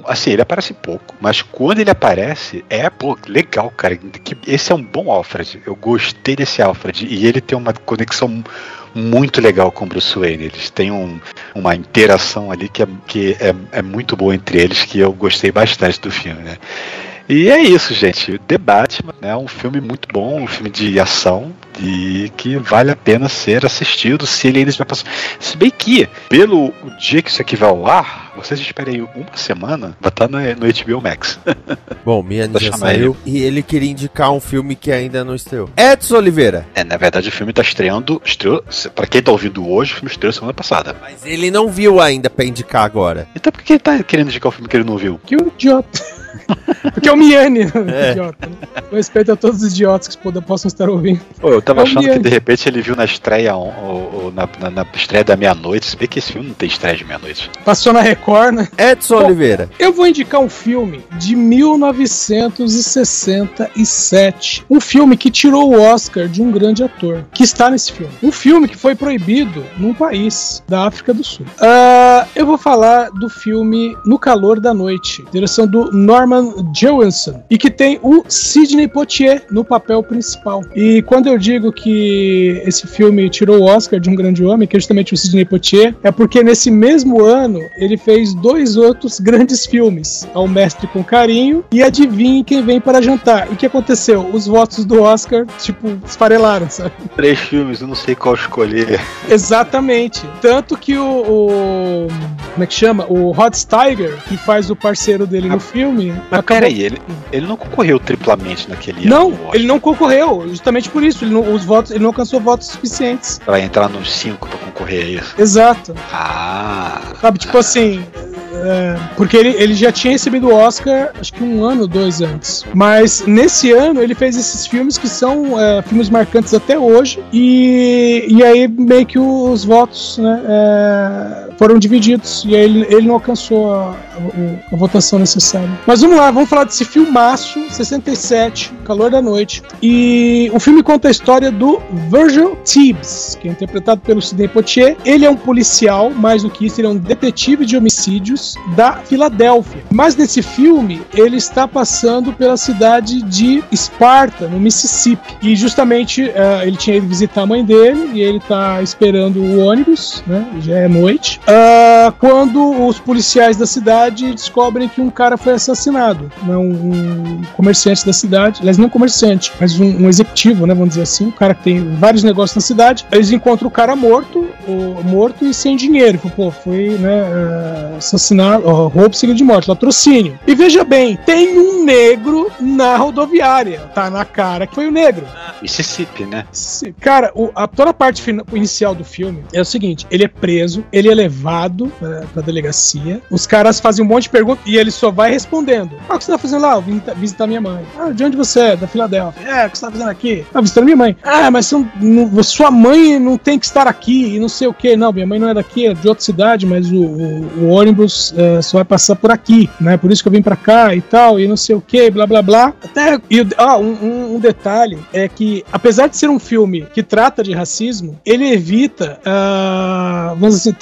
Assim, ele aparece pouco, mas quando ele aparece, é pô, legal, cara. Esse é um bom Alfred. Eu gostei desse Alfred. E ele tem uma conexão muito legal com o Bruce Wayne. Eles têm um, uma interação ali que, é, que é, é muito boa entre eles, que eu gostei bastante do filme, né? E é isso, gente. The Batman é um filme muito bom, um filme de ação e que vale a pena ser assistido se ele ainda estiver passando. Se bem que, pelo dia que isso aqui vai ao ar, vocês esperem uma semana, vai estar no, no HBO Max. *laughs* Bom, minha já saiu ele. e ele queria indicar um filme que ainda não estreou. Edson Oliveira. É, na verdade o filme está estreando, estreou, pra quem está ouvindo hoje, o filme estreou semana passada. Mas ele não viu ainda pra indicar agora. Então por que ele tá querendo indicar o filme que ele não viu? Que idiota. *laughs* Porque é o Miane, é. idiota. Né? Com respeito a todos os idiotas que possam estar ouvindo. Pô, eu tava é achando que de repente ele viu na estreia, ou, ou na, na, na, estreia da meia-noite. Se bem que esse filme não tem estreia de meia-noite. Passou na Record, né? Edson Bom, Oliveira. Eu vou indicar um filme de 1967. Um filme que tirou o Oscar de um grande ator, que está nesse filme. Um filme que foi proibido num país da África do Sul. Uh, eu vou falar do filme No Calor da Noite, direção do Norman Norman Jewison e que tem o Sidney Poitier no papel principal. E quando eu digo que esse filme tirou o Oscar de um grande homem, que é justamente o Sidney Poitier, é porque nesse mesmo ano ele fez dois outros grandes filmes, Ao Mestre com Carinho e Adivinhe Quem Vem para Jantar. E o que aconteceu? Os votos do Oscar, tipo, esfarelaram, sabe? Três filmes, eu não sei qual escolher. Exatamente. Tanto que o, o como é que chama? O Rod Steiger, que faz o parceiro dele no filme, mas acabou... peraí, ele, ele não concorreu triplamente naquele não, ano? Não, ele não concorreu, justamente por isso. Ele não, os votos, ele não alcançou votos suficientes. Pra entrar nos cinco pra concorrer a isso. Exato. Ah. Sabe, tipo assim, é, porque ele, ele já tinha recebido o Oscar, acho que um ano, dois antes. Mas nesse ano ele fez esses filmes que são é, filmes marcantes até hoje. E, e aí meio que os votos né, é, foram divididos. E aí ele, ele não alcançou a, a, a, votação necessária. Mas vamos lá, vamos falar desse filmaço, 67, Calor da Noite. E o filme conta a história do Virgil Tibbs, que é interpretado pelo Sidney Poitier. Ele é um policial, mais do que isso, ele é um detetive de homicídios da Filadélfia. Mas nesse filme, ele está passando pela cidade de Esparta, no Mississippi. E justamente uh, ele tinha ido visitar a mãe dele e ele está esperando o ônibus, né? Já é noite. Uh, quando os policiais da cidade descobrem que um cara foi assassinado. Né, um, comerciante da cidade, aliás, não um comerciante, mas um, um executivo, né? Vamos dizer assim. Um cara que tem vários negócios na cidade. Eles encontram o cara morto o morto e sem dinheiro. Pô, foi, né, uh, assassinado, uh, roubo seguido de morte, latrocínio. E veja bem, tem um negro na rodoviária. Tá na cara que foi o negro. Mississippi, né? Cara, o, a, toda a parte final, inicial do filme é o seguinte: ele é preso, ele é levado pra, pra delegacia, os caras fazem um monte de perguntas e ele só vai respondendo. Ah, o que você tá fazendo lá? Eu vim visitar minha mãe. Ah, de onde você é? Da Filadélfia. É, o que você tá fazendo aqui? Ah, visitando minha mãe. Ah, mas não, não, sua mãe não tem que estar aqui e não sei o que. Não, minha mãe não é daqui, é de outra cidade, mas o, o, o ônibus é, só vai passar por aqui, né? Por isso que eu vim pra cá e tal, e não sei o que, blá blá blá. Até. E, ah, um, um, um detalhe é que, apesar de ser um filme que trata de racismo, ele evita, uh, vamos dizer assim,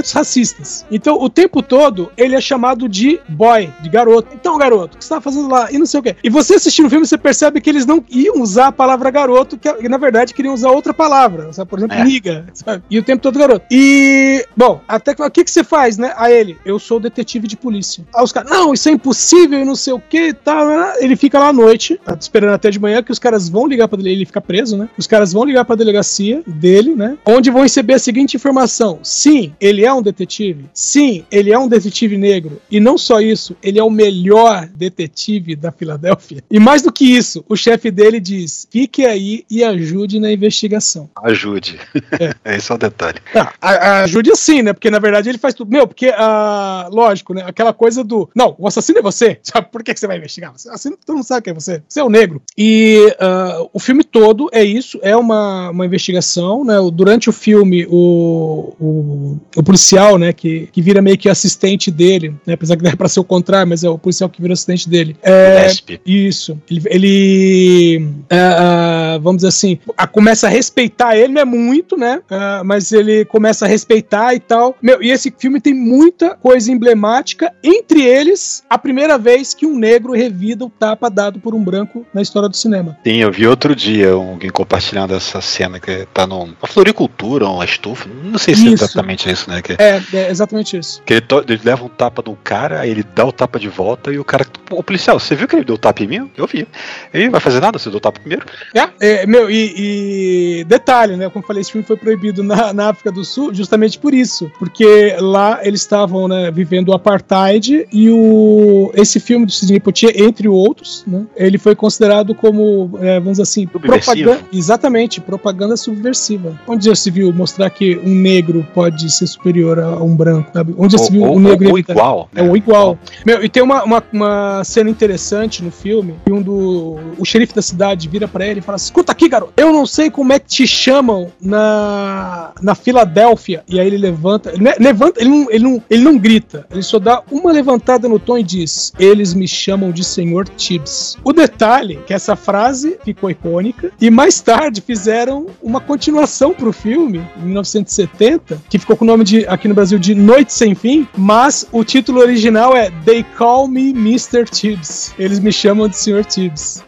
tratamentos racistas. Então, o tempo todo, ele é chamado de boy, de garoto. Então, garoto, o que você tá fazendo lá? E não sei o quê. E você assistindo o filme, você percebe que eles não iam usar a palavra garoto, que na verdade queriam usar outra palavra. Sabe? Por exemplo, é. niga. Sabe? E o tempo todo garoto. E, bom, até o que, que você faz, né? A ele, eu sou detetive de polícia. Aí os caras, não, isso é impossível e não sei o que e tal. Ele fica lá à noite, tá esperando até de manhã, que os caras vão ligar pra ele, ele fica preso, né? Os caras vão ligar pra delegacia dele, né? Onde vão receber a seguinte informação: sim, ele é um detetive. Sim, ele é um detetive negro. E não só isso, ele é o melhor detetive da Filadélfia. E mais do que isso, o chefe dele diz: fique aí e ajude na investigação. Ajude. É. *laughs* Esse é o detalhe. Ah, ajude assim, né? Porque na verdade ele faz tudo. Meu, porque, ah, lógico, né? Aquela coisa do. Não, o assassino é você. *laughs* Sabe por que, você vai investigar? Assim, todo mundo sabe que é você. Você é o negro. E uh, o filme todo é isso, é uma, uma investigação, né? Durante o filme, o, o, o policial, né, que, que vira meio que assistente dele, né? Apesar que deve pra ser o contrário, mas é o policial que vira assistente dele. É, isso. Ele, ele uh, vamos dizer assim, a, começa a respeitar ele, não é muito, né? Uh, mas ele começa a respeitar e tal. Meu, e esse filme tem muita coisa emblemática, entre eles, a primeira vez que um negro revida o tapa dado por um branco na história do cinema. Sim, eu vi outro dia alguém compartilhando essa cena que tá numa floricultura, uma estufa, não sei se é isso. é exatamente isso, né? Que, é, é exatamente isso. Que ele, ele, leva um tapa do cara, aí ele dá o tapa de volta e o cara, o policial, você viu que ele deu o tapa em mim? Eu vi. Ele vai fazer nada, você deu o tapa primeiro? É, é meu, e, e, detalhe, né? Como eu falei, esse filme foi proibido na, na África do Sul justamente por isso, porque lá eles estavam né, vivendo o apartheid e o, esse filme do Sidney Poitier, entre outros, né, ele foi considerado como, é, vamos dizer assim, propaganda, exatamente, propaganda subversiva. Onde já se viu mostrar que um negro pode ser superior a um branco? Sabe? Onde já se viu ou, um negro ou igual? É, ou igual. Meu, e tem uma, uma, uma, cena interessante no filme, que um do o xerife da cidade vira para ele e fala: "Escuta aqui, garoto. Eu não sei como é que te chamam na na Filadélfia". E aí ele levanta, ele levanta, ele não, ele não, ele não grita, ele só dá uma levantada no tom e diz: "Eles me chamam de Senhor Tibbs". O detalhe é que essa frase ficou icônica e mais tarde fizeram uma continuação pro filme em 1970, que ficou com o nome de aqui no Brasil de Noite Sem Fim, mas o título original é They Call Me Mr. Tibbs. Eles me chamam de Sr. Tibbs.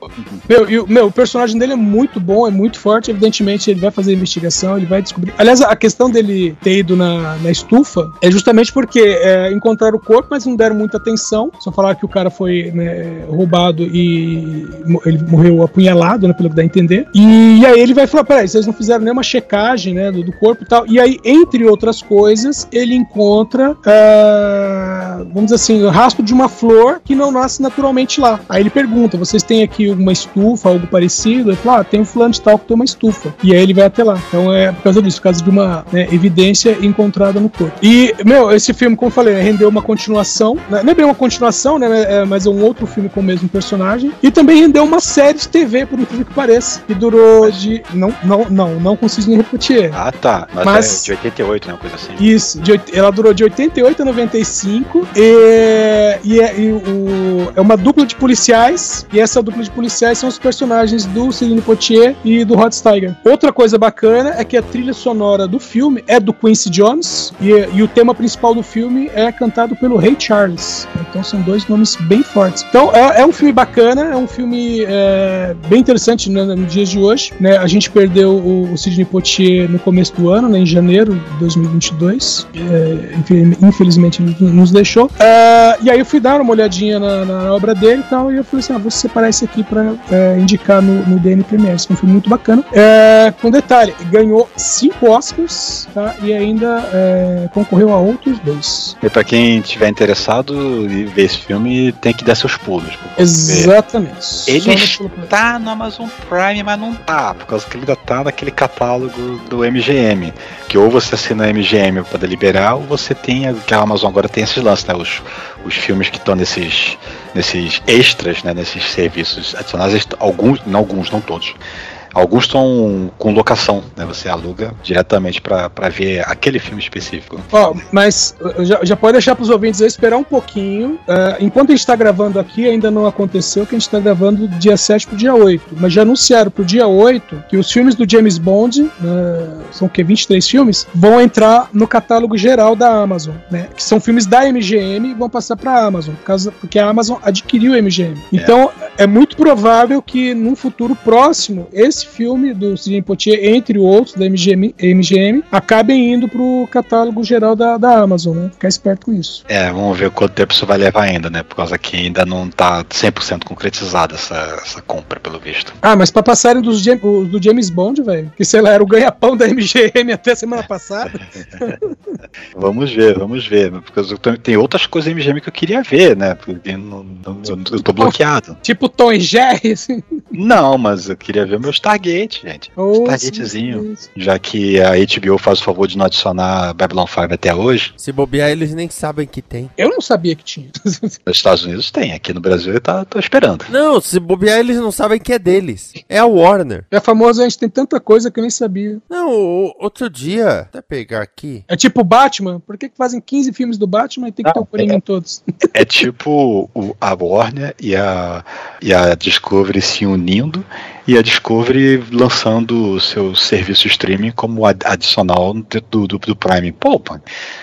Meu, e, meu, o personagem dele é muito bom, é muito forte. Evidentemente, ele vai fazer investigação, ele vai descobrir. Aliás, a questão dele ter ido na, na estufa é justamente porque é, encontraram o corpo, mas não deram muita atenção. Só falaram que o cara foi né, roubado e ele morreu apunhalado, né, pelo que dá a entender. E, e aí ele vai falar: peraí, vocês não fizeram nenhuma checagem né, do, do corpo e tal. E aí, entre outras coisas, ele encontra, uh, vamos dizer assim, o rastro de uma flor que não nasce naturalmente lá. Aí ele pergunta: vocês têm aqui uma estufa, algo parecido? Ele fala: ah, tem um fulano de tal que tem uma estufa. E aí ele vai até lá. Então é por causa disso, por causa de uma né, evidência encontrada no corpo. E, meu, esse filme, como eu falei, rendeu uma continuação. Né, não é bem uma continuação, né? É, mas é um outro filme com o mesmo personagem. E também rendeu uma série de TV, por incrível que pareça, que durou de. Não, não, não, não com Sidney Repoutier. Ah, tá. Mas, mas é de 88, né? Uma coisa assim. Isso, de, ela durou de 88 a 95 e, e, é, e o, é uma dupla de policiais. E essa dupla de policiais são os personagens do Sidney Poitier e do Rod Steiger. Outra coisa bacana é que a trilha sonora do filme é do Quincy Jones e, e o tema principal do filme é cantado pelo Ray Charles. Então são dois nomes bem fortes. Então é, é um filme bacana, é um filme é, bem interessante né, nos dias de hoje. Né? A gente perdeu o, o Sidney Poitier no começo do ano, né, em janeiro de 2022. É, infelizmente ele nos deixou. Uh, e aí eu fui dar uma olhadinha na, na, obra dele e tal, e eu falei assim, ah, vou separar esse aqui pra é, indicar no, no DN Premiere. Esse é um filme muito bacana. É, com detalhe, ganhou cinco Oscars, tá? E ainda é, concorreu a outros dois. E pra quem tiver interessado em ver esse filme, tem que dar seus pulos. Exatamente. Ele Só está no Amazon Prime, mas não tá, por causa que ele ainda tá naquele catálogo do MGM. Que ou você assina a MGM para liberar, ou você tem. Que a Amazon agora tem esses lances, né? Os, os filmes que estão nesses, nesses extras, né? Nesses serviços adicionais, alguns, não alguns, não todos. Alguns estão com locação, né? Você aluga diretamente para ver aquele filme específico. Ó, mas uh, já, já pode deixar pros ouvintes aí esperar um pouquinho. Uh, enquanto a gente tá gravando aqui, ainda não aconteceu, que a gente tá gravando do dia 7 pro dia 8. Mas já anunciaram pro dia 8 que os filmes do James Bond, uh, são o que, 23 filmes, vão entrar no catálogo geral da Amazon, né? Que são filmes da MGM e vão passar pra Amazon, por causa, porque a Amazon adquiriu a MGM. Então, é muito provável que num futuro próximo, esse filme do Sidney Poitier, entre outros da MGM, MGM acabem indo pro catálogo geral da, da Amazon, né? Ficar esperto com isso. É, vamos ver quanto tempo isso vai levar ainda, né? Por causa que ainda não tá 100% concretizada essa, essa compra, pelo visto. Ah, mas pra passarem dos, do James Bond, velho, que sei lá, era o ganha-pão da MGM *laughs* até semana passada. *laughs* Vamos ver, vamos ver. Porque eu tem outras coisas MGM que eu queria ver, né? Porque não, não- eu, eu tô bloqueado. tipo Tom e Jerry, assim. Não, mas eu queria ver meu Stargate, gente. Oh, Stargatezinho. Já que a HBO faz o favor de não adicionar Babylon 5 até hoje, Se bobear, eles nem sabem que tem. Eu não sabia que tinha. *laughs* nos Estados Unidos tem. Aqui no Brasil eu tá, tô esperando. Não, se bobear, eles não sabem que é deles. É a Warner. É famoso, a gente tem tanta coisa que eu nem sabia. Não, o- outro dia, até pegar aqui. É tipo Batman, por que, que fazem 15 filmes do Batman e tem que ter o Coringa em todos? *laughs* É tipo o- a Warner e a, e a Discovery se unindo e a Discovery lançando o seu serviço streaming como ad- adicional do, do, do Prime. Pô, pô,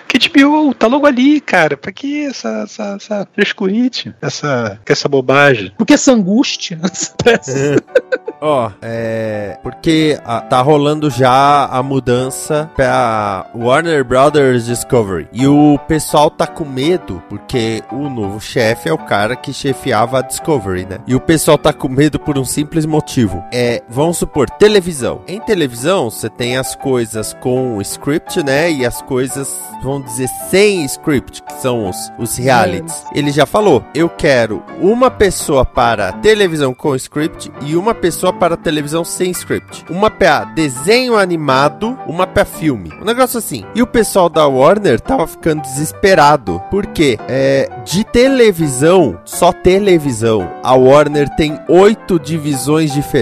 que HBO tá logo ali, cara. Pra que essa, essa, essa frescurite? Essa, essa bobagem? Porque essa angústia. *laughs* *laughs* Ó, é. Porque ah, tá rolando já a mudança pra Warner Brothers Discovery. E o pessoal tá com medo, porque o novo chefe é o cara que chefiava a Discovery, né? E o pessoal tá com medo por um simples motivo. É, vamos supor, televisão. Em televisão, você tem as coisas com script, né? E as coisas, vamos dizer, sem script, que são os, os realities. Ele já falou: eu quero uma pessoa para televisão com script e uma pessoa para televisão sem script. Uma para desenho animado, uma para filme. Um negócio assim. E o pessoal da Warner tava ficando desesperado. Porque é, de televisão, só televisão, a Warner tem oito divisões diferentes.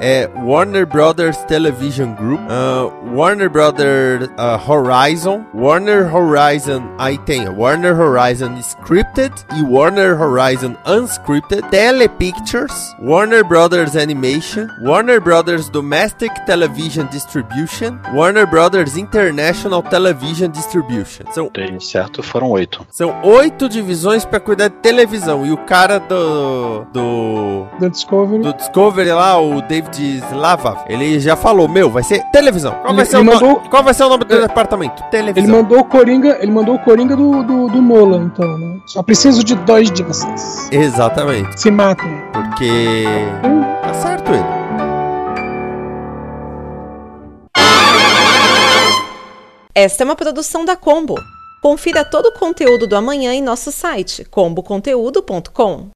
É Warner Brothers Television Group, ah, Warner Brothers ah, Horizon, Warner Horizon, aí tem Warner Horizon Scripted e Warner Horizon Unscripted, Telepictures, Warner Brothers Animation, Warner Brothers Domestic Television Distribution, Warner Brothers International Television Distribution. São Tem certo, foram oito. são oito divisões pra cuidar de televisão. E o cara do. do. da Discovery. do Discovery lá, o David Slava, ele já falou: Meu, vai ser televisão. Qual, vai Ele- ser, o ele mandou- qual vai ser o nome do É. departamento? Ele Televisão. mandou o Coringa, ele mandou o Coringa do, do, do Nolan, então, né? Só preciso de dois de vocês. Exatamente. Se matem. Porque. Tá certo ele. Esta é uma produção da Combo. Confira todo o conteúdo do amanhã em nosso site comboconteúdo.com.